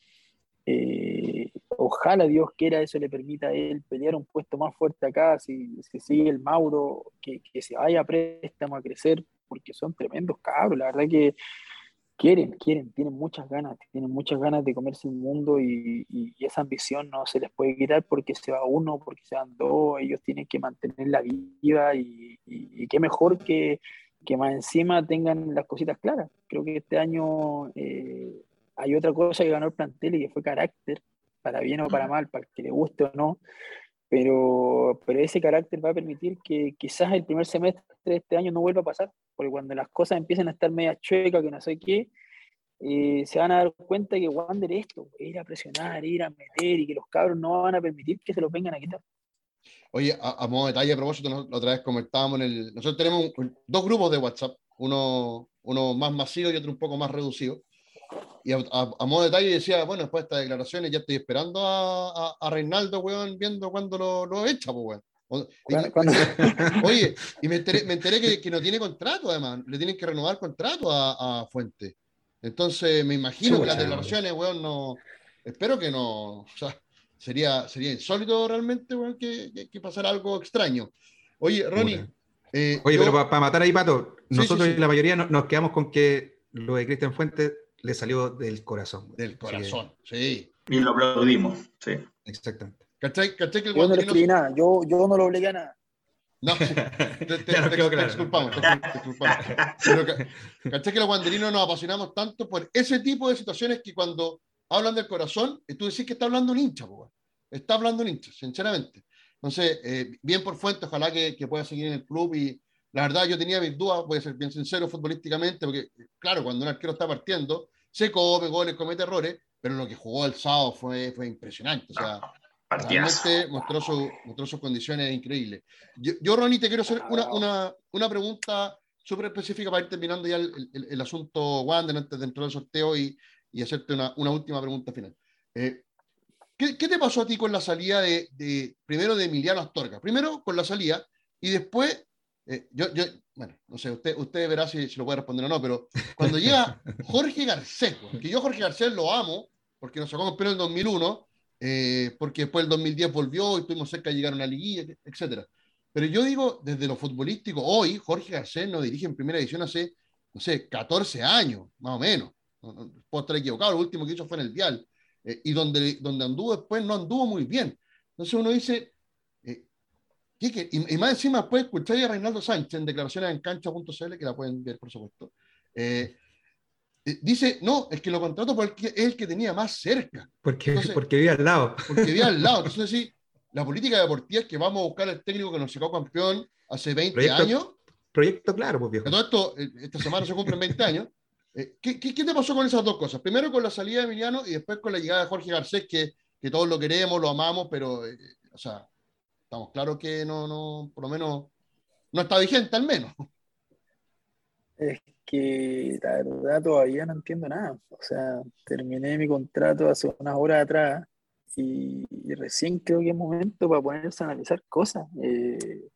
Eh, ojalá Dios quiera eso le permita a él pelear un puesto más fuerte acá, si, si sigue el Mauro, que, que se vaya a préstamo a crecer, porque son tremendos cabros, la verdad que quieren, quieren, tienen muchas ganas, tienen muchas ganas de comerse el mundo y, y, esa ambición no se les puede quitar porque se va uno, porque se van dos, ellos tienen que mantener la vida y, qué mejor que, que, más encima tengan las cositas claras. Creo que este año eh, hay otra cosa que ganó el plantel y que fue carácter, para bien o para mal, para el que le guste o no, pero, pero ese carácter va a permitir que quizás el primer semestre de este año no vuelva a pasar, porque cuando las cosas empiecen a estar media chuecas, que no sé qué, eh, se van a dar cuenta que Wander es esto, ir a presionar, ir a meter y que los cabros no van a permitir que se los vengan a quitar. Oye, a, modo de detalle, a propósito, la otra vez comentábamos en el. Nosotros tenemos dos grupos de WhatsApp, uno, uno más masivo y otro un poco más reducido. Y a, modo de detalle decía, bueno, después de estas declaraciones ya estoy esperando a, a, Reinaldo, weón, viendo cuándo lo, lo echa, pues, weón. oye, y me enteré, me enteré que, que, no tiene contrato, además, le tienen que renovar contrato a, a Fuente. Entonces, me imagino que las declaraciones, weón, no. Espero que no. O sea, sería, sería insólito realmente, weón, que, que, pasara algo extraño. Oye, Ronnie. Eh, oye, pero para matar ahí, Pato, nosotros la mayoría nos quedamos con que lo de Cristian Fuentes le salió del corazón. Del corazón, sí. Y lo aplaudimos, sí. Exactamente. ¿Cachai? ¿Cachai que el yo no le escribí nada, yo, yo no lo obligué a nada. No, te, disculpamos, ¿cachai que los guanderinos nos apasionamos tanto por ese tipo de situaciones que cuando hablan del corazón, tú decís que está hablando un hincha, está hablando un hincha, sinceramente. Entonces, eh, bien por Fuente, ojalá que, que, pueda seguir en el club y la verdad yo tenía mis dudas, voy a ser bien sincero futbolísticamente, porque claro, cuando un arquero está partiendo, se come goles, comete errores, pero lo que jugó el sábado fue, fue impresionante. O sea, realmente mostró, su, mostró sus condiciones increíbles. Yo, yo, Ronnie, te quiero hacer una, una, una pregunta súper específica para ir terminando ya el, el, el asunto Wander antes dentro del sorteo y, y hacerte una, una, última pregunta final. Eh, ¿qué, ¿qué, te pasó a ti con la salida de, de, primero de Emiliano Astorga? Primero con la salida y después eh, yo, yo, bueno, no sé, usted, usted verá si, si, lo puede responder o no, pero cuando llega Jorge Garcés, que yo Jorge Garcés lo amo, porque nos sacó pelo en el 2001, eh, porque después el 2010 volvió y estuvimos cerca de llegar a una liguilla, etc. Pero yo digo, desde lo futbolístico, hoy Jorge Garcés nos dirige en primera edición hace, no sé, 14 años, más o menos. puedo estar equivocado, lo último que hizo fue en el Vial. Eh, y donde, donde anduvo después no anduvo muy bien. Entonces uno dice, y, más encima después escucháis a Reinaldo Sánchez en declaraciones en cancha.cl, que la pueden ver, por supuesto. Eh, eh, dice, no, es que lo contrato porque es el que tenía más cerca. Porque, porque vivía al lado. Porque vivía al lado. Entonces, sí, la política deportiva es que vamos a buscar al técnico que nos sacó campeón hace 20 años. Proyecto claro, pues viejo. Todo esto, eh, esta semana se cumplen 20 años. ¿qué, qué, te pasó con esas dos cosas? Primero con la salida de Emiliano y después con la llegada de Jorge Garcés, que, que todos lo queremos, lo amamos, pero, o sea, estamos claros que no, no, por lo menos, no está vigente al menos. Es que la verdad todavía no entiendo nada. O sea, terminé mi contrato hace unas horas atrás y, recién creo que es momento para ponerse a analizar cosas. Eh,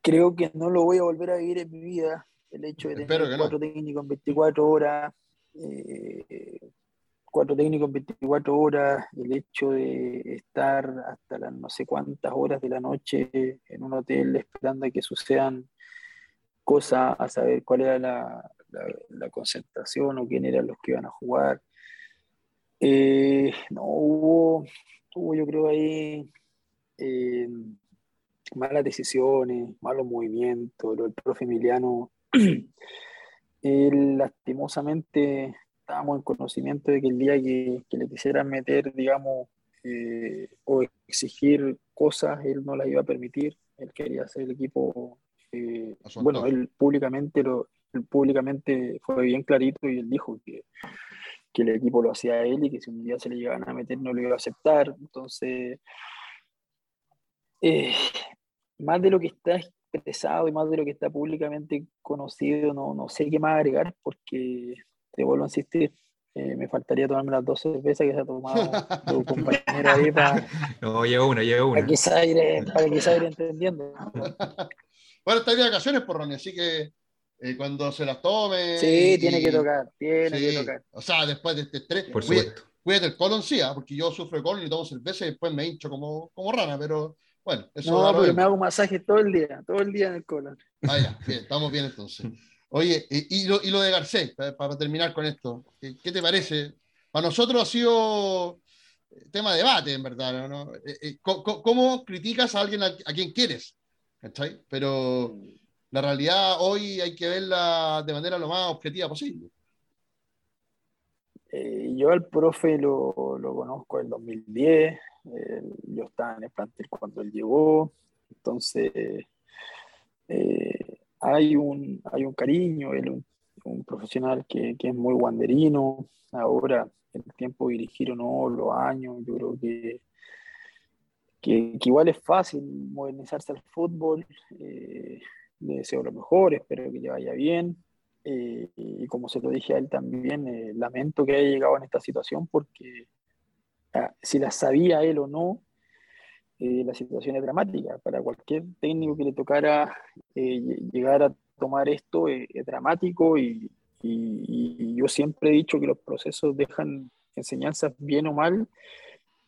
creo que no lo voy a volver a vivir en mi vida, el hecho de tener cuatro técnicos en 24 horas. Eh, cuatro técnicos en 24 horas, el hecho de estar hasta las no sé cuántas horas de la noche en un hotel esperando a que sucedan cosas, a saber cuál era la, concentración o quién eran los que iban a jugar. Eh, no hubo, hubo, yo creo ahí eh, malas decisiones, malos movimientos, el profe Emiliano, lastimosamente estábamos en conocimiento de que el día que, le quisieran meter, digamos, eh, o exigir cosas, él no las iba a permitir. Él quería hacer el equipo. Eh, bueno, él públicamente, lo, públicamente fue bien clarito y él dijo que, que el equipo lo hacía él y que si un día se le llegaban a meter no lo iba a aceptar. Entonces, eh, más de lo que está expresado y más de lo que está públicamente conocido, no, no sé qué más agregar porque te vuelvo a insistir, eh, me faltaría tomarme las dos cervezas que se ha tomado tu compañero ahí para. No, llevo una, llevo una. Para que se aire, para que se entendiendo. bueno, está de vacaciones, por Ronnie, así que eh, cuando se las tome. Sí, tiene que tocar, tiene que tocar. O sea, después de este estrés. Por supuesto. Cuídate el colon, sí, ¿ah? porque yo sufro de colon y tomo cerveza y después me hincho como, como rana, pero bueno, eso No, porque me hago masaje todo el día, todo el día en el colon. Ah, ya, bien, estamos bien entonces. Oye, y, lo, y lo, de Garcés, para, terminar con esto, ¿qué, te parece? Para nosotros ha sido eh, tema de debate, en verdad. ¿no? Eh, eh, ¿Cómo, criticas a alguien a, quien quieres? Pero la realidad hoy hay que verla de manera lo más objetiva posible. yo al profe lo, lo conozco en 2010, yo estaba en el plantel cuando él llegó, entonces hay, un, hay un cariño, él un, un profesional que, que, es muy guanderino, ahora el tiempo dirigir o no, los años, yo creo que, que, igual es fácil modernizarse al fútbol, eh, le deseo lo mejor, espero que le vaya bien, eh, y como se lo dije a él también, eh, lamento que haya llegado en esta situación porque ah, si la sabía él o no, eh, la situación es dramática. Para cualquier técnico que le tocara llegar a tomar esto es dramático y, yo siempre he dicho que los procesos dejan enseñanzas bien o mal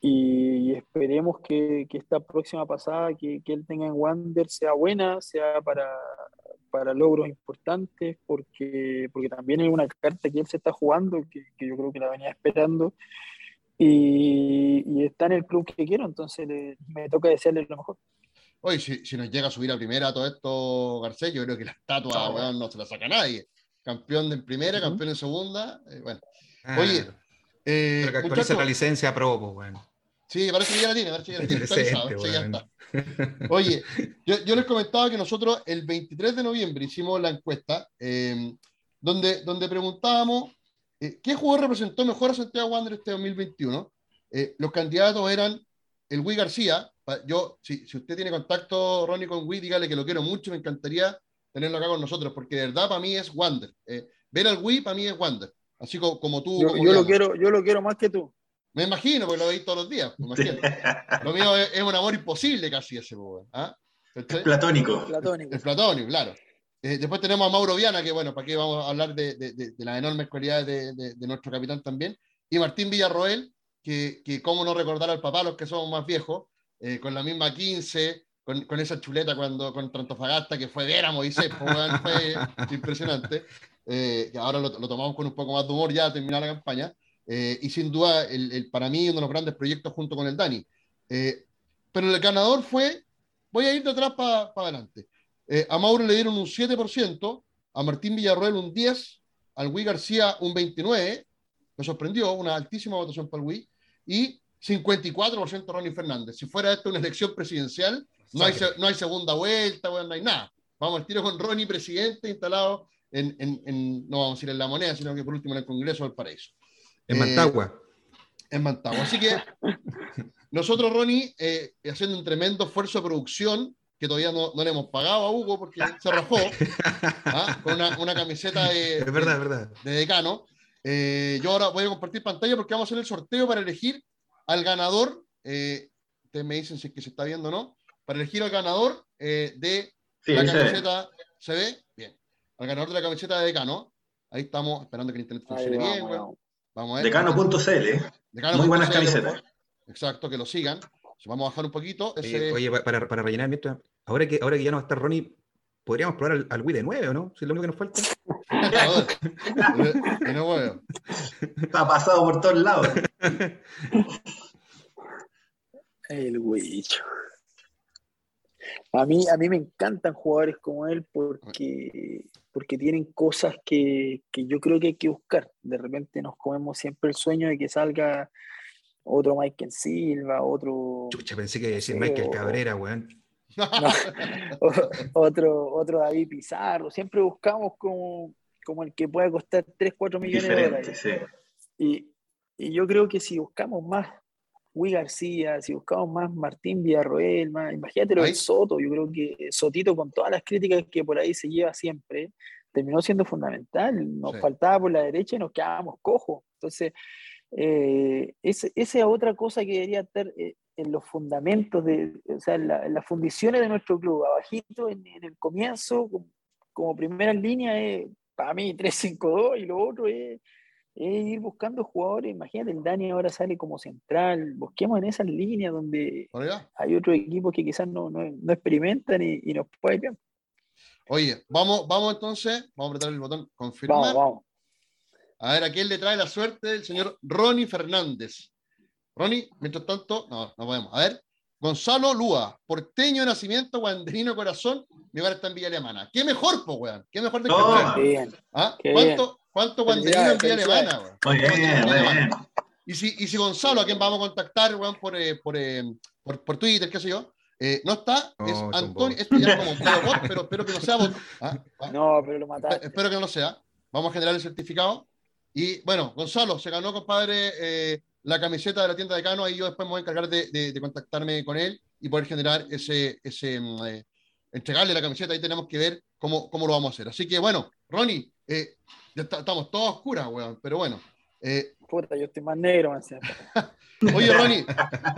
y esperemos que, que esta próxima pasada que, que, él tenga en Wander sea buena, sea para, para logros importantes, porque, porque también hay una carta que él se está jugando, que, que yo creo que la venía esperando, y, y, está en el club que quiero, entonces me toca desearle lo mejor. Oye, si, si, nos llega a subir a primera todo esto, Garcés, yo creo que la estatua no se la saca nadie. Campeón de primera, campeón en segunda, eh, bueno. Ah, Oye, eh, pero que actualice la licencia a pro, pues, bueno. Sí, parece que ya la tiene, parece que ya la tiene ya está. Oye, yo, les comentaba que nosotros el 23 de noviembre hicimos la encuesta em, donde, donde preguntábamos eh, qué jugador representó mejor a Santiago Wander este 2021. Eh, los candidatos eran el Wii García. Yo, si, si usted tiene contacto, Ronnie, con Wii, dígale que lo quiero mucho, me encantaría tenerlo acá con nosotros, porque de verdad para mí es Wander. Eh, ver al Wii para mí es Wander. Así como, como tú. Yo, yo lo quiero, yo lo quiero más que tú. Me imagino, porque lo veis todos los días. lo mío es, un amor imposible casi ese, ¿ah? Platónico. Es platónico, claro. Eh, después tenemos a Mauro Viana, que bueno, para qué vamos a hablar de, de, de, las enormes cualidades de, nuestro capitán también. Y Martín Villarroel, que, que cómo no recordar al papá, los que somos más viejos, eh, con la misma 15, con, con, esa chuleta cuando con Trantofagasta, que fue ver a Moisés, fue impresionante. Eh, ahora lo, lo, tomamos con un poco más de humor ya a terminar la campaña. Eh, y sin duda, el, para mí, uno de los grandes proyectos junto con el Dani. Eh, pero el ganador fue, voy a ir de atrás para adelante. Eh, a Mauro le dieron un 7%, a Martín Villarroel un 10%, al Wii García un 29%, me sorprendió, una altísima votación para el Wii, y 54% Ronnie Fernández. Si fuera esto una elección presidencial, no hay, no hay segunda vuelta, no hay nada. Vamos al tiro con Ronnie, presidente, instalado en, en, en, no vamos a decir en la moneda, sino que por último en el Congreso del Paraíso. En Mantagua. Eh, en Mantagua. Así que nosotros, Ronnie, eh, haciendo un tremendo esfuerzo de producción, que todavía no, no, le hemos pagado a Hugo porque se rajó, ¿ah? con una, una, camiseta de, es verdad, verdad. de decano. Eh, yo ahora voy a compartir pantalla porque vamos a hacer el sorteo para elegir al ganador. ustedes me dicen si es que se está viendo o no. Para elegir al ganador de la camiseta. ¿Se ve? Bien. Al ganador de la camiseta de decano. Ahí estamos esperando que el internet funcione bien. Vamos a ver. Decano.cl. Muy buenas camisetas. Exacto, que lo sigan. Vamos a bajar un poquito. Oye, para, para, rellenar, ahora que, ahora que ya no está Ronnie, podríamos probar al, al Wii de 9, ¿o no? Si es lo único que nos falta. Está pasado por todos lados. El Wii. A mí, a mí me encantan jugadores como él porque, porque tienen cosas que, que, yo creo que hay que buscar. De repente nos comemos siempre el sueño de que salga otro Michael Silva, otro... Chucha, pensé que decir Michael Cabrera, weón. otro, otro David Pizarro. Siempre buscamos como, como el que pueda costar 3, 4 millones de dólares. Y, y yo creo que si buscamos más Wii García, si buscamos más Martín Villarroel, más, imagínate lo de Soto, yo creo que Sotito con todas las críticas que por ahí se lleva siempre, terminó siendo fundamental, nos faltaba por la derecha y nos quedábamos cojos. Entonces, eh, esa es otra cosa que debería estar eh, en los fundamentos, de, o sea, en, las fundiciones de nuestro club, abajito en, el comienzo, como, como primera línea, es para mí 3-5-2 y lo otro es es ir buscando jugadores. Imagínate, el Dani ahora sale como central. Busquemos en esas líneas donde hay otros equipos que quizás no, no, no experimentan y, y, nos puede bien. Oye, vamos, vamos entonces, vamos a apretar el botón confirmar. Vamos, vamos. A ver, ¿a quién le trae la suerte el señor Ronnie Fernández? Ronnie, mientras tanto, no, no podemos. A ver, Gonzalo Lúa, porteño de nacimiento, guanderino corazón, mi hogar está en Villa Alemana. ¿Qué mejor, pues, weón? ¿Qué mejor de que bien, ¿Ah? ¿Cuánto, ¿Cuánto guanderino en Villa Alemana, Muy bien, muy bien. Y si, y si Gonzalo, a quien vamos a contactar, weón, por, eh, por, eh, por, por, Twitter, qué sé yo, eh, no está, es Antonio, esto ya es como un bot, pero espero que no sea bot. ¿ah? ¿Ah? No, pero lo mataste. Espero que no lo sea. Vamos a generar el certificado. Y bueno, Gonzalo, se ganó, compadre, la camiseta de la tienda de Cano, ahí yo después me voy a encargar de, de, contactarme con él y poder generar ese, ese mm, entregarle la camiseta, ahí tenemos que ver cómo, cómo lo vamos a hacer. Así que bueno, Ronnie, ya estamos todos oscuras, weón, pero bueno. Eh, Puta, yo estoy más negro, man. Oye, Ronnie,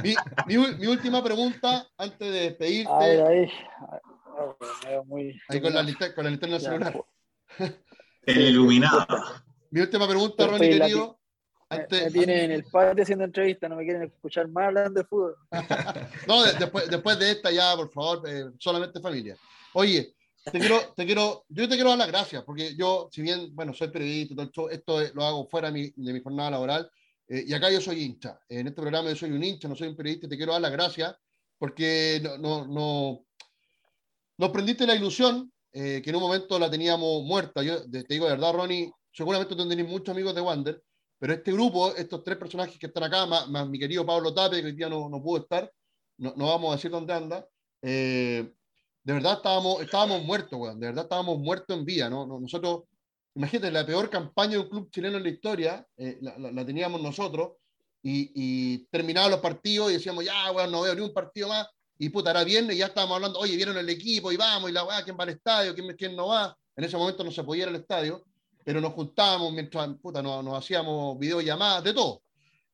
mi, mi, última pregunta antes de despedirte. Ay, ay. ahí con la, con la linterna celular. El iluminado. Mi última pregunta, Ronnie, querido. Antes, me, tienen en el patio haciendo entrevistas, no me quieren escuchar más hablando de fútbol. no, después, después de esta ya, por favor, eh, solamente familia. Oye, te quiero, te quiero, yo te quiero dar las gracias, porque yo, si bien, bueno, soy periodista, esto, esto lo hago fuera de mi, de mi jornada laboral, eh, y acá yo soy hincha. En este programa yo soy un hincha, no soy un periodista, te quiero dar las gracias, porque no, no, no nos prendiste la ilusión, eh, que en un momento la teníamos muerta. Yo te digo de verdad, Ronnie, seguramente tú tenés muchos amigos de Wander, pero este grupo, estos tres personajes que están acá, más, mi querido Pablo Tape, que hoy día no, no pudo estar, no, no, vamos a decir dónde anda, eh, de verdad estábamos, estábamos muertos, weón, de verdad estábamos muertos en vía, ¿no? Nosotros, imagínate, la peor campaña de un club chileno en la historia, eh, la, teníamos nosotros, y, y terminaban los partidos y decíamos, ya, weón, no veo ni un partido más, y puta, era viernes y ya estábamos hablando, oye, vieron el equipo y vamos, y la weá, ¿quién va al estadio? ¿Quién, ¿Quién no va? En ese momento no se podía ir al estadio, pero nos juntábamos mientras, puta, nos, nos hacíamos videollamadas, de todo.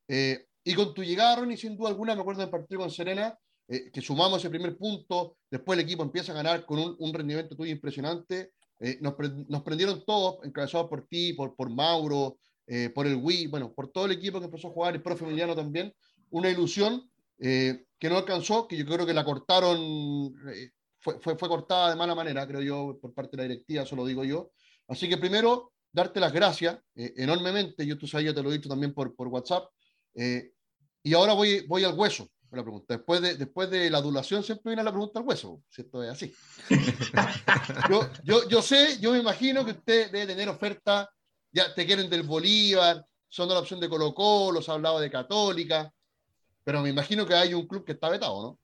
Eh, y con tu llegada, Ronnie, sin duda alguna, me acuerdo del partido con Serena, eh, que sumamos ese primer punto, después el equipo empieza a ganar con un, rendimiento tuyo impresionante. Eh, nos, nos, prendieron todos, encabezados por ti, por, por Mauro, eh, por el Wii, bueno, por todo el equipo que empezó a jugar, el profe Emiliano también. Una ilusión que no alcanzó, que yo creo que la cortaron, fue, fue, fue, cortada de mala manera, creo yo, por parte de la directiva, eso lo digo yo. Así que primero, darte las gracias enormemente, yo tú sabes, yo te lo he dicho también por, por WhatsApp. y ahora voy, voy al hueso la pregunta. Después de, después de la adulación siempre viene la pregunta al hueso, si esto es así. yo, yo, yo sé, yo me imagino que usted debe tener oferta, ya te quieren del Bolívar, son de la opción de Colo Colo, se ha hablado de Católica, pero me imagino que hay un club que está vetado, ¿no?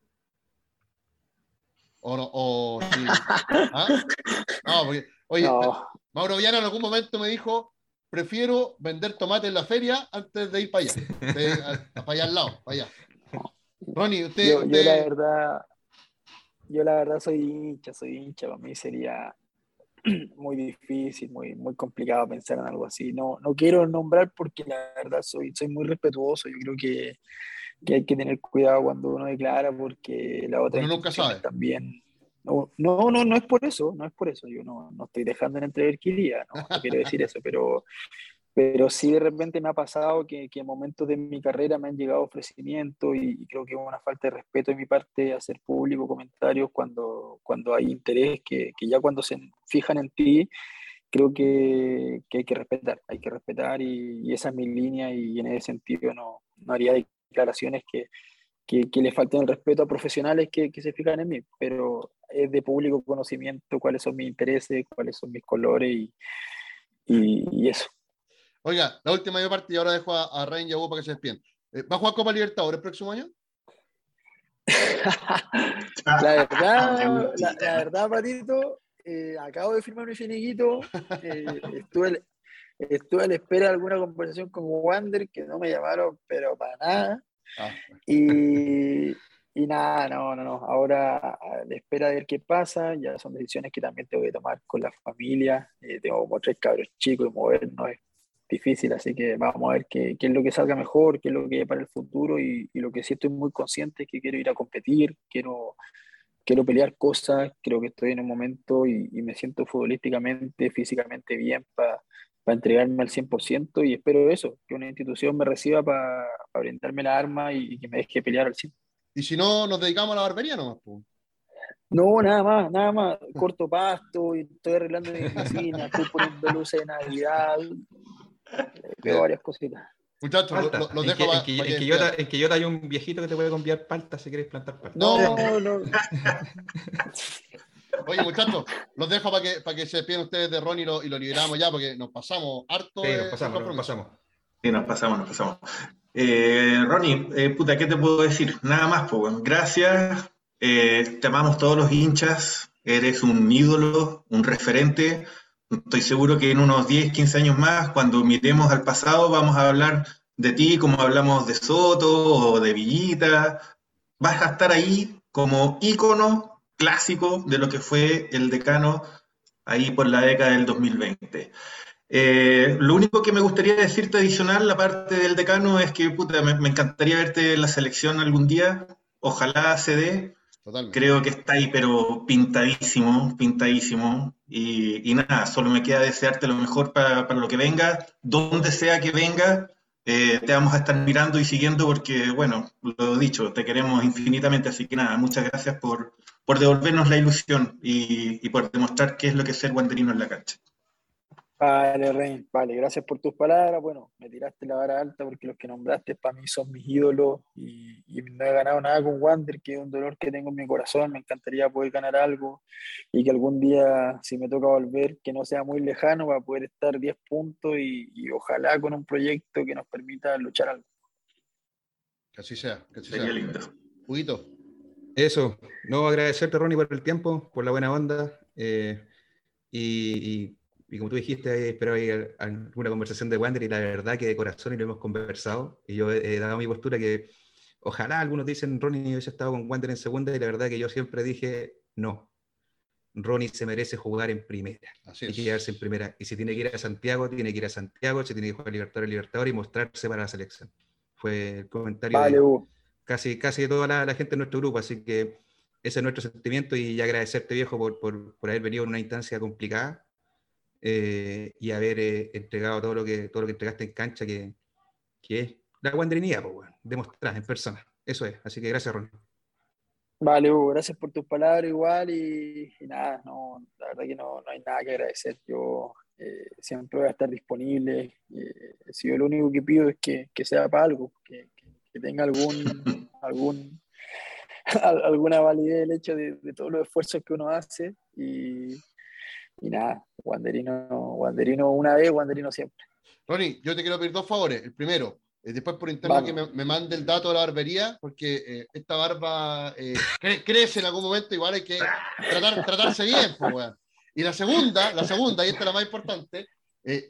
O no, o sí. ¿Ah? No, porque, oye, Mauro Villano en algún momento me dijo, prefiero vender tomate en la feria antes de ir para allá, para allá al lado, para allá. Ronnie, usted yo, la verdad, yo la verdad soy hincha, soy hincha, para mí sería muy difícil, muy, muy complicado pensar en algo así. No, no quiero nombrar porque la verdad soy, soy muy respetuoso, yo creo que, que hay que tener cuidado cuando uno declara porque la otra nunca sabe. también... No, no, no, no es por eso, no es por eso, yo no, no estoy dejando en entrever que iría, no, no quiero decir eso, pero pero sí de repente me ha pasado que, que, en momentos de mi carrera me han llegado ofrecimientos y, creo que es una falta de respeto de mi parte hacer público comentarios cuando, cuando hay interés, que, que ya cuando se fijan en ti, creo que, que hay que respetar, hay que respetar y, esa es mi línea y en ese sentido no, no haría declaraciones que, que, le falten el respeto a profesionales que, que, se fijan en mí, pero es de público conocimiento cuáles son mis intereses, cuáles son mis colores y, y eso. Oiga, la última de parte y ahora dejo a, a Ryan y a para que se despiden. Eh, ¿Va a jugar Copa Libertadores el próximo año? la verdad, la, verdad, Patito, eh, acabo de firmar mi finiquito. Eh, estuve, estuve a la espera de alguna conversación con Wander que no me llamaron, pero para nada. Ah. Y, y, nada, no, no, no. Ahora a la espera de ver qué pasa. Ya son decisiones que también tengo que tomar con la familia. tengo como tres cabros chicos y movernos difícil, así que vamos a ver qué, qué, es lo que salga mejor, qué es lo que hay para el futuro y, y, lo que sí estoy muy consciente es que quiero ir a competir, quiero, quiero pelear cosas, creo que estoy en un momento y, y me siento futbolísticamente, físicamente bien para entregarme al 100% y espero eso, que una institución me reciba para brindarme la arma y, que me deje pelear al 100%. Y si no, nos dedicamos a la barbería nomás. No, nada más, nada más. Corto pasto y estoy arreglando mi oficina, estoy poniendo luces de Navidad, Veo varias cositas. Muchachos, los dejo en, que, en, que yo, hay un viejito que te puede cambiar palta si quieres plantar palta. No, no. Oye, muchachos, los dejo para que, para que se despiden ustedes de Ron y lo, y lo liberamos ya, porque nos pasamos harto. Sí, nos pasamos, nos pasamos. Sí, nos pasamos, nos pasamos. Eh, Ronnie, eh, puta, ¿qué te puedo decir? Nada más, pues, gracias. Eh, te amamos todos los hinchas. Eres un ídolo, un referente. Estoy seguro que en unos 10, 15 años más, cuando miremos al pasado, vamos a hablar de ti como hablamos de Soto o de Villita. Vas a estar ahí como ícono clásico de lo que fue el decano ahí por la década del 2020. Eh, lo único que me gustaría decirte adicional, la parte del decano, es que puta, me, encantaría verte en la selección algún día. Ojalá se dé. Creo que está ahí, pero pintadísimo, pintadísimo. Y, nada, solo me queda desearte lo mejor para, para lo que venga, donde sea que venga. Eh, te vamos a estar mirando y siguiendo porque, bueno, lo he dicho, te queremos infinitamente. Así que nada, muchas gracias por, por devolvernos la ilusión y, y por demostrar qué es lo que es ser guanderino en la cancha. Vale, Rein, vale, gracias por tus palabras. Bueno, me tiraste la vara alta porque los que nombraste para mí son mis ídolos y, no he ganado nada con Wander, que es un dolor que tengo en mi corazón. Me encantaría poder ganar algo y que algún día, si me toca volver, que no sea muy lejano, para poder estar 10 puntos y, ojalá con un proyecto que nos permita luchar algo. Que así sea, que así sea. lindo. Eso, no agradecerte, Ronnie, por el tiempo, por la buena onda. Eh, y y como tú dijiste, espero hay alguna conversación de Wander y la verdad que de corazón y lo hemos conversado. Y yo he, dado mi postura que ojalá algunos dicen Ronnie hubiese estado con Wander en segunda y la verdad que yo siempre dije no. Ronnie se merece jugar en primera Así y quedarse en primera. Y si tiene que ir a Santiago, tiene que ir a Santiago, si tiene que jugar Libertadores, Libertadores y mostrarse para la selección. Fue el comentario de casi, casi toda la, gente de nuestro grupo. Así que ese es nuestro sentimiento y agradecerte, viejo, por, por, por haber venido en una instancia complicada eh, y haber eh, entregado todo lo, que, todo lo que entregaste en cancha, que, que es la guandrinía, pues, bueno, demostrar en persona. Eso es. Así que gracias, Ron. Vale, Hugo, gracias por tus palabras igual y, nada, no, la verdad que no, no, hay nada que agradecer. Yo eh, siempre voy a estar disponible. si yo lo único que pido es que, que sea para algo, que, que tenga algún, algún, alguna validez el hecho de, de todos los esfuerzos que uno hace y, y nada, Wanderino, Wanderino una vez, Wanderino siempre. Ronnie, yo te quiero pedir dos favores. El primero, eh, después por internet que me, mande el dato de la barbería, porque eh, esta barba eh, crece en algún momento, igual hay que tratar, tratarse bien. Pues, y la segunda, la segunda, y esta es la más importante,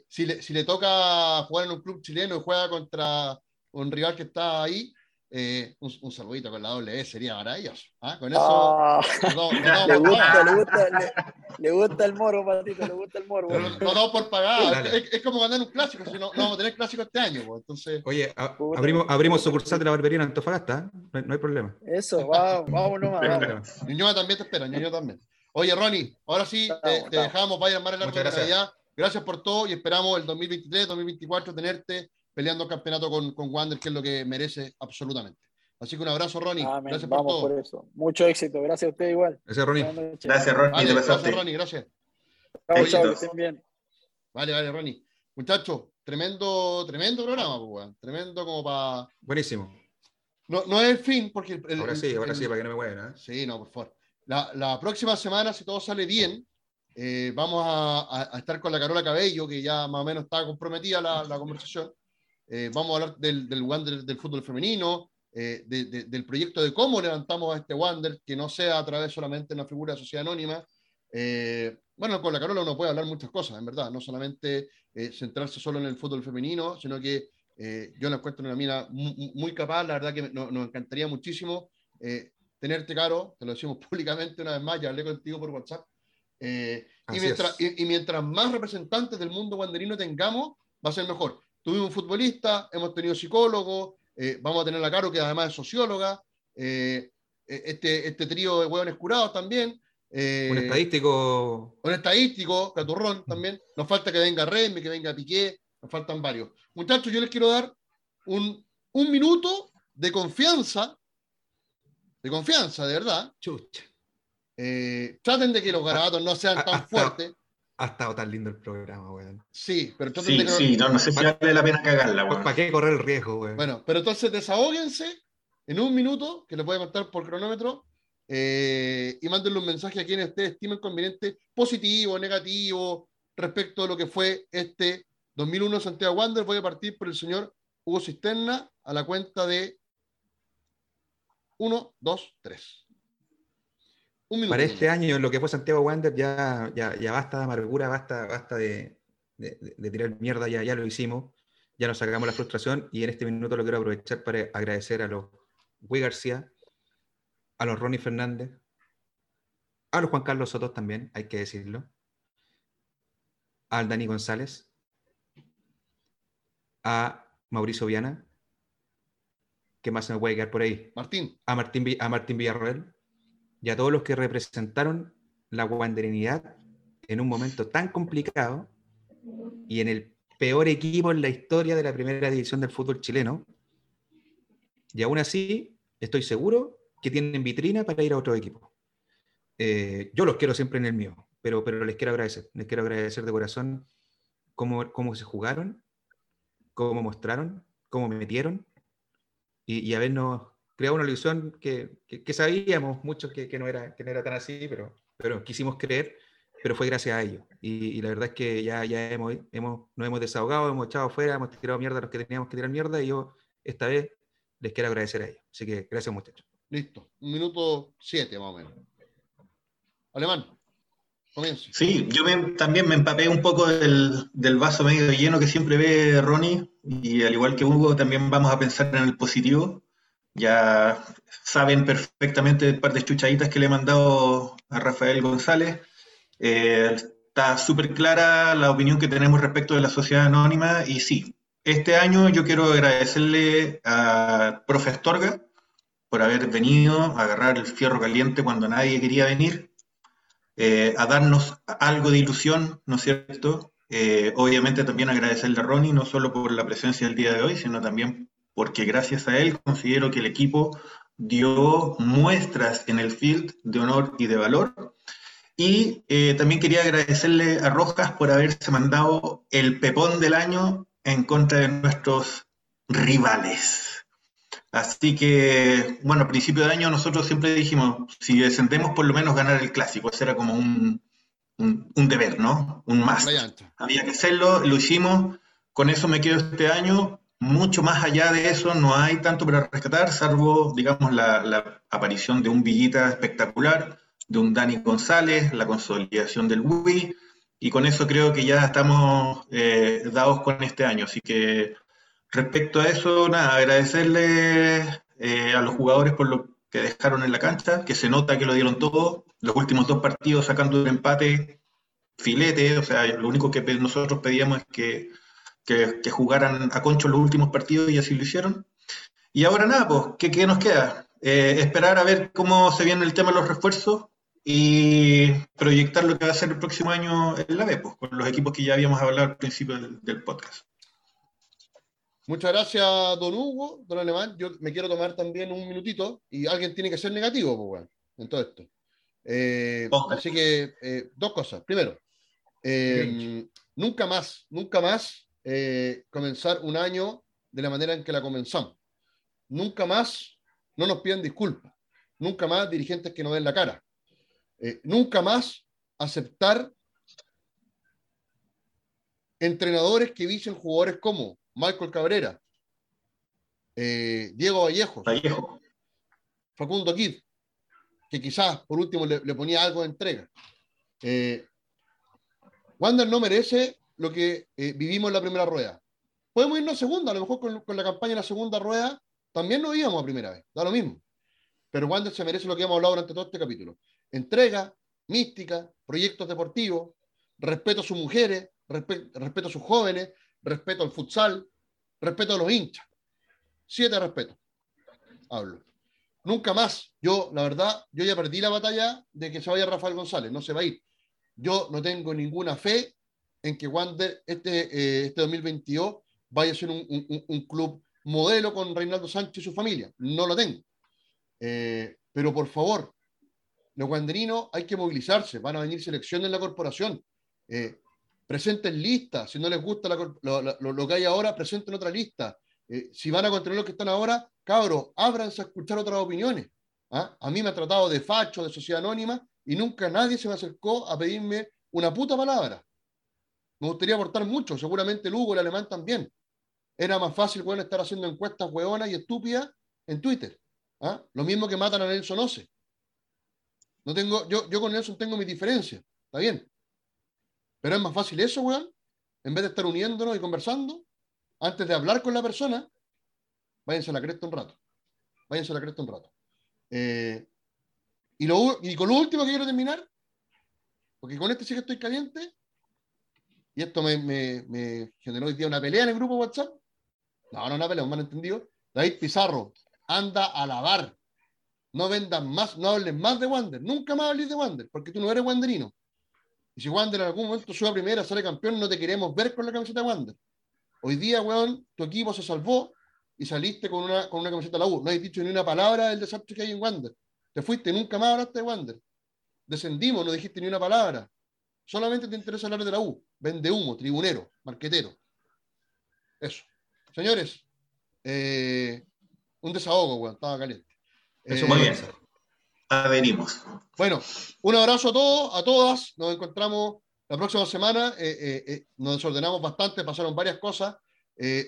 si, le, si le toca jugar en un club chileno y juega contra un rival que está ahí, eh, un, saludito con la doble E sería maravilloso. ¿ah? Con eso. Ah. le, gusta, le, gusta, le, gusta, el moro, Patito, le gusta el moro. No, no por pagar. Es, como ganar un clásico, si no, no vamos a tener clásico este año. Pues, entonces... Oye, abrimos, abrimos sucursal de la barbería en Antofagasta, ¿eh? no, hay, problema. Eso, vamos, vamos nomás. Ñuñoa también te espera, Ñuñoa también. Oye, Ronnie, ahora sí, te, dejamos, vaya a armar el arco de Navidad. Gracias por todo y esperamos el 2023, 2024 tenerte peleando el campeonato con, con Wander, que es lo que merece absolutamente. Así que un abrazo, Ronnie. Gracias por Vamos todo. por eso. Mucho éxito. Gracias a usted igual. Gracias, Ronnie. Gracias, Ronnie. gracias, Ronnie. Gracias. Chao, chao, estén bien. Vale, vale, Ronnie. Muchachos, tremendo, tremendo programa, pues, Tremendo como para. Buenísimo. No, no es el fin, porque. El, ahora sí, ahora sí, para que no me muevan. ¿eh? Sí, no, por favor. La, la, próxima semana, si todo sale bien, eh, vamos a, a, estar con la Carola Cabello, que ya más o menos está comprometida la, la conversación. Eh, vamos a hablar del, del Wander del fútbol femenino, eh, de, del proyecto de cómo levantamos a este Wander, que no sea a través solamente de una figura de sociedad anónima. Eh, bueno, con la Carola uno puede hablar muchas cosas, en verdad, no solamente centrarse solo en el fútbol femenino, sino que yo la encuentro una mina muy, capaz, la verdad que nos encantaría muchísimo tenerte, Caro, te lo decimos públicamente una vez más, ya hablé contigo por WhatsApp. y, mientras, y, y mientras más representantes del mundo wanderino tengamos, va a ser mejor Tuvimos un futbolista, hemos tenido psicólogos, eh, vamos a tener a Caro, que además es socióloga, eh, e, este, este trío de hueones curados también. Eh, un estadístico. Un estadístico, Caturrón también. Nos falta que venga Remy, que venga Piqué, nos faltan varios. Muchachos, yo les quiero dar un, un minuto de confianza, de confianza, de verdad. Chucha. traten de que los garabatos no sean tan fuertes ha estado tan lindo el programa, weón. Sí, pero entonces. Sí, sí, no, no sé si vale la pena cagarla, weón. ¿Para qué correr el riesgo, weón? Bueno, pero entonces desahóguense en un minuto, que les voy a contar por cronómetro, eh, y mándenle un mensaje a quienes ustedes estimen conveniente, positivo, negativo, respecto a lo que fue este 2001 Santiago Wander. Voy a partir por el señor Hugo Cisterna a la cuenta de 1, 2, 3. Para este año, lo que fue Santiago Wander, ya, ya, ya basta de amargura, basta, basta de, de, tirar mierda, ya, ya lo hicimos, ya nos sacamos la frustración y en este minuto lo quiero aprovechar para agradecer a los Gui García, a los Ronnie Fernández, a los Juan Carlos Sotos también, hay que decirlo, al Dani González, a Mauricio Viana, ¿qué más se me puede quedar por ahí? Martín. A Martín, a Martín Villarroel y a todos los que representaron la guanderinidad en un momento tan complicado y en el peor equipo en la historia de la primera división del fútbol chileno. Y aún así, estoy seguro que tienen vitrina para ir a otro equipo. Eh, yo los quiero siempre en el mío, pero, pero les quiero agradecer. Les quiero agradecer de corazón cómo, cómo se jugaron, cómo mostraron, cómo me metieron y, y habernos creado una ilusión que, que, sabíamos muchos que, que, no era, que no era tan así, pero, pero quisimos creer pero fue gracias a ellos. Y, la verdad es que ya, ya hemos, hemos, nos hemos desahogado, hemos echado fuera, hemos tirado mierda a los que teníamos que tirar mierda y yo esta vez les quiero agradecer a ellos. Así que gracias muchachos. Listo, un minuto siete más o menos. Alemán, comienza. Sí, yo también me empapé un poco del, del, vaso medio lleno que siempre ve Ronnie y al igual que Hugo también vamos a pensar en el positivo. Ya saben perfectamente el par de chuchaditas que le he mandado a Rafael González eh, está súper clara la opinión que tenemos respecto de la sociedad anónima y sí, este año yo quiero agradecerle a Profe Astorga por haber venido a agarrar el fierro caliente cuando nadie quería venir, eh, a darnos algo de ilusión, ¿no es cierto? Eh, obviamente también agradecerle a Ronnie, no solo por la presencia del día de hoy, sino también porque gracias a él considero que el equipo dio muestras en el field de honor y de valor y eh, también quería agradecerle a Rojas por haberse mandado el pepón del año en contra de nuestros rivales. Así que, bueno, a principio de año nosotros siempre dijimos, si descendemos por lo menos ganar el clásico, ese era como un, un, deber, ¿no? Un más. Había que hacerlo, lo hicimos, con eso me quedo este año. Mucho más allá de eso no hay tanto para rescatar, salvo, digamos, la, aparición de un Villita espectacular, de un Dani González, la consolidación del Wii, y con eso creo que ya estamos eh, dados con este año. Así que respecto a eso, nada, agradecerle eh, a los jugadores por lo que dejaron en la cancha, que se nota que lo dieron todo, los últimos dos partidos sacando un empate filete, o sea, lo único que nosotros pedíamos es que, que, jugaran a concho los últimos partidos y así lo hicieron. Y ahora nada, pues, ¿qué, qué nos queda? Eh, esperar a ver cómo se viene el tema de los refuerzos, y proyectar lo que va a ser el próximo año en la B, pues, con los equipos que ya habíamos hablado al principio del, podcast. Muchas gracias, don Hugo, don Alemán. Yo me quiero tomar también un minutito y alguien tiene que ser negativo, pues, bueno, en todo esto. Eh, así que, eh, dos cosas. Primero, eh, nunca más, nunca más comenzar un año de la manera en que la comenzamos. Nunca más no nos piden disculpas. Nunca más dirigentes que nos den la cara. Eh, nunca más aceptar entrenadores que dicen jugadores como Michael Cabrera, eh, Diego Vallejo, Facundo Kid, que quizás por último le, ponía algo de entrega. Eh, Wander no merece lo que vivimos en la primera rueda. Podemos irnos a segunda, a lo mejor con, con, la campaña en la segunda rueda también nos íbamos a primera vez, da lo mismo. Pero Wander se merece lo que hemos hablado durante todo este capítulo entrega, mística, proyectos deportivos, respeto a sus mujeres, respeto a sus jóvenes, respeto al futsal, respeto a los hinchas. Siete respetos. Hablo. Nunca más. Yo, la verdad, yo ya perdí la batalla de que se vaya Rafael González. No se va a ir. Yo no tengo ninguna fe en que Wander este, eh, este 2022 vaya a ser un, club modelo con Reinaldo Sánchez y su familia. No lo tengo. Eh, pero por favor, los guanderinos hay que movilizarse, van a venir selecciones en la corporación. Eh, presenten listas, si no les gusta lo, que hay ahora, presenten otra lista. Eh, si van a continuar lo que están ahora, cabros, ábranse a escuchar otras opiniones. ¿ah? A mí me ha tratado de facho, de sociedad anónima, y nunca nadie se me acercó a pedirme una puta palabra. Me gustaría aportar mucho, seguramente el Hugo, el alemán también. era más fácil, bueno, estar haciendo encuestas hueonas y estúpidas en Twitter. ¿ah? Lo mismo que matan a Nelson Oce. No tengo, yo, yo con Nelson tengo mi diferencia, está bien. Pero es más fácil eso, weón, en vez de estar uniéndonos y conversando, antes de hablar con la persona, váyanse a la cresta un rato. Váyanse a la cresta un rato. Eh, y con lo último que quiero terminar, porque con este sí que estoy caliente, y esto me, generó hoy día una pelea en el grupo WhatsApp. No, no una pelea, un malentendido. David Pizarro, anda a lavar. No vendas más, no hables más de Wander. Nunca más hables de Wander, porque tú no eres wanderino. Y si Wander en algún momento sube a primera, sale campeón, no te queremos ver con la camiseta de Wander. Hoy día, weón, tu equipo se salvó y saliste con una, con una camiseta de la U. No has dicho ni una palabra del desastre que hay en Wander. Te fuiste, nunca más hablaste de Wander. Descendimos, no dijiste ni una palabra. Solamente te interesa hablar de la U. Vende humo, tribunero, marquetero. Eso. Señores, eh, un desahogo, weón, estaba caliente. Eso muy bien. Eh, Adherimos. Bueno, un abrazo a todos, a todas. Nos encontramos la próxima semana. Eh, nos desordenamos bastante, pasaron varias cosas.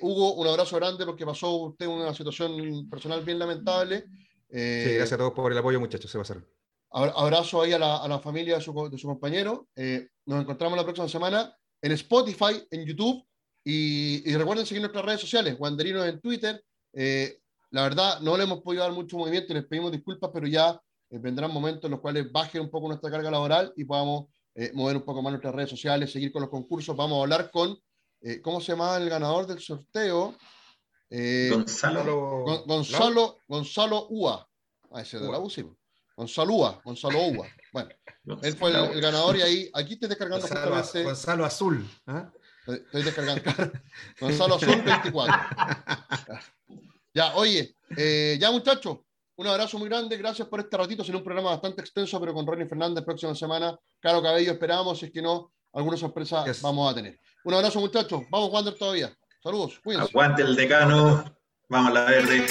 Hugo, un abrazo grande porque pasó usted una situación personal bien lamentable. sí, gracias a todos por el apoyo, muchachos. Se pasaron. Abrazo ahí a la, a la familia de su, de su compañero. Eh, nos encontramos la próxima semana en Spotify, en YouTube. Y, y recuerden seguir nuestras redes sociales, Wanderinos en Twitter. Eh, la verdad, no le hemos podido dar mucho movimiento y les pedimos disculpas, pero ya eh, vendrán momentos en los cuales baje un poco nuestra carga laboral y podamos mover un poco más nuestras redes sociales, seguir con los concursos. Vamos a hablar con, ¿cómo se llama el ganador del sorteo? Gonzalo. Gonzalo, Gonzalo Ua. Ah, ese de la UCI. Gonzalo Ua, Gonzalo Ua. Bueno, él fue el, ganador y ahí, aquí estoy descargando Gonzalo, justamente. Gonzalo Azul. ¿eh? Estoy descargando. Gonzalo Azul 24. ya, oye, eh, ya muchachos, un abrazo muy grande. Gracias por este ratito. Será un programa bastante extenso, pero con Ronnie Fernández próxima semana. Caro Cabello, esperamos. Si es que no, alguna sorpresa vamos a tener. Un abrazo, muchachos. Vamos, Wander, todavía. Saludos. Cuídense. Aguante el decano. Vamos a la verde.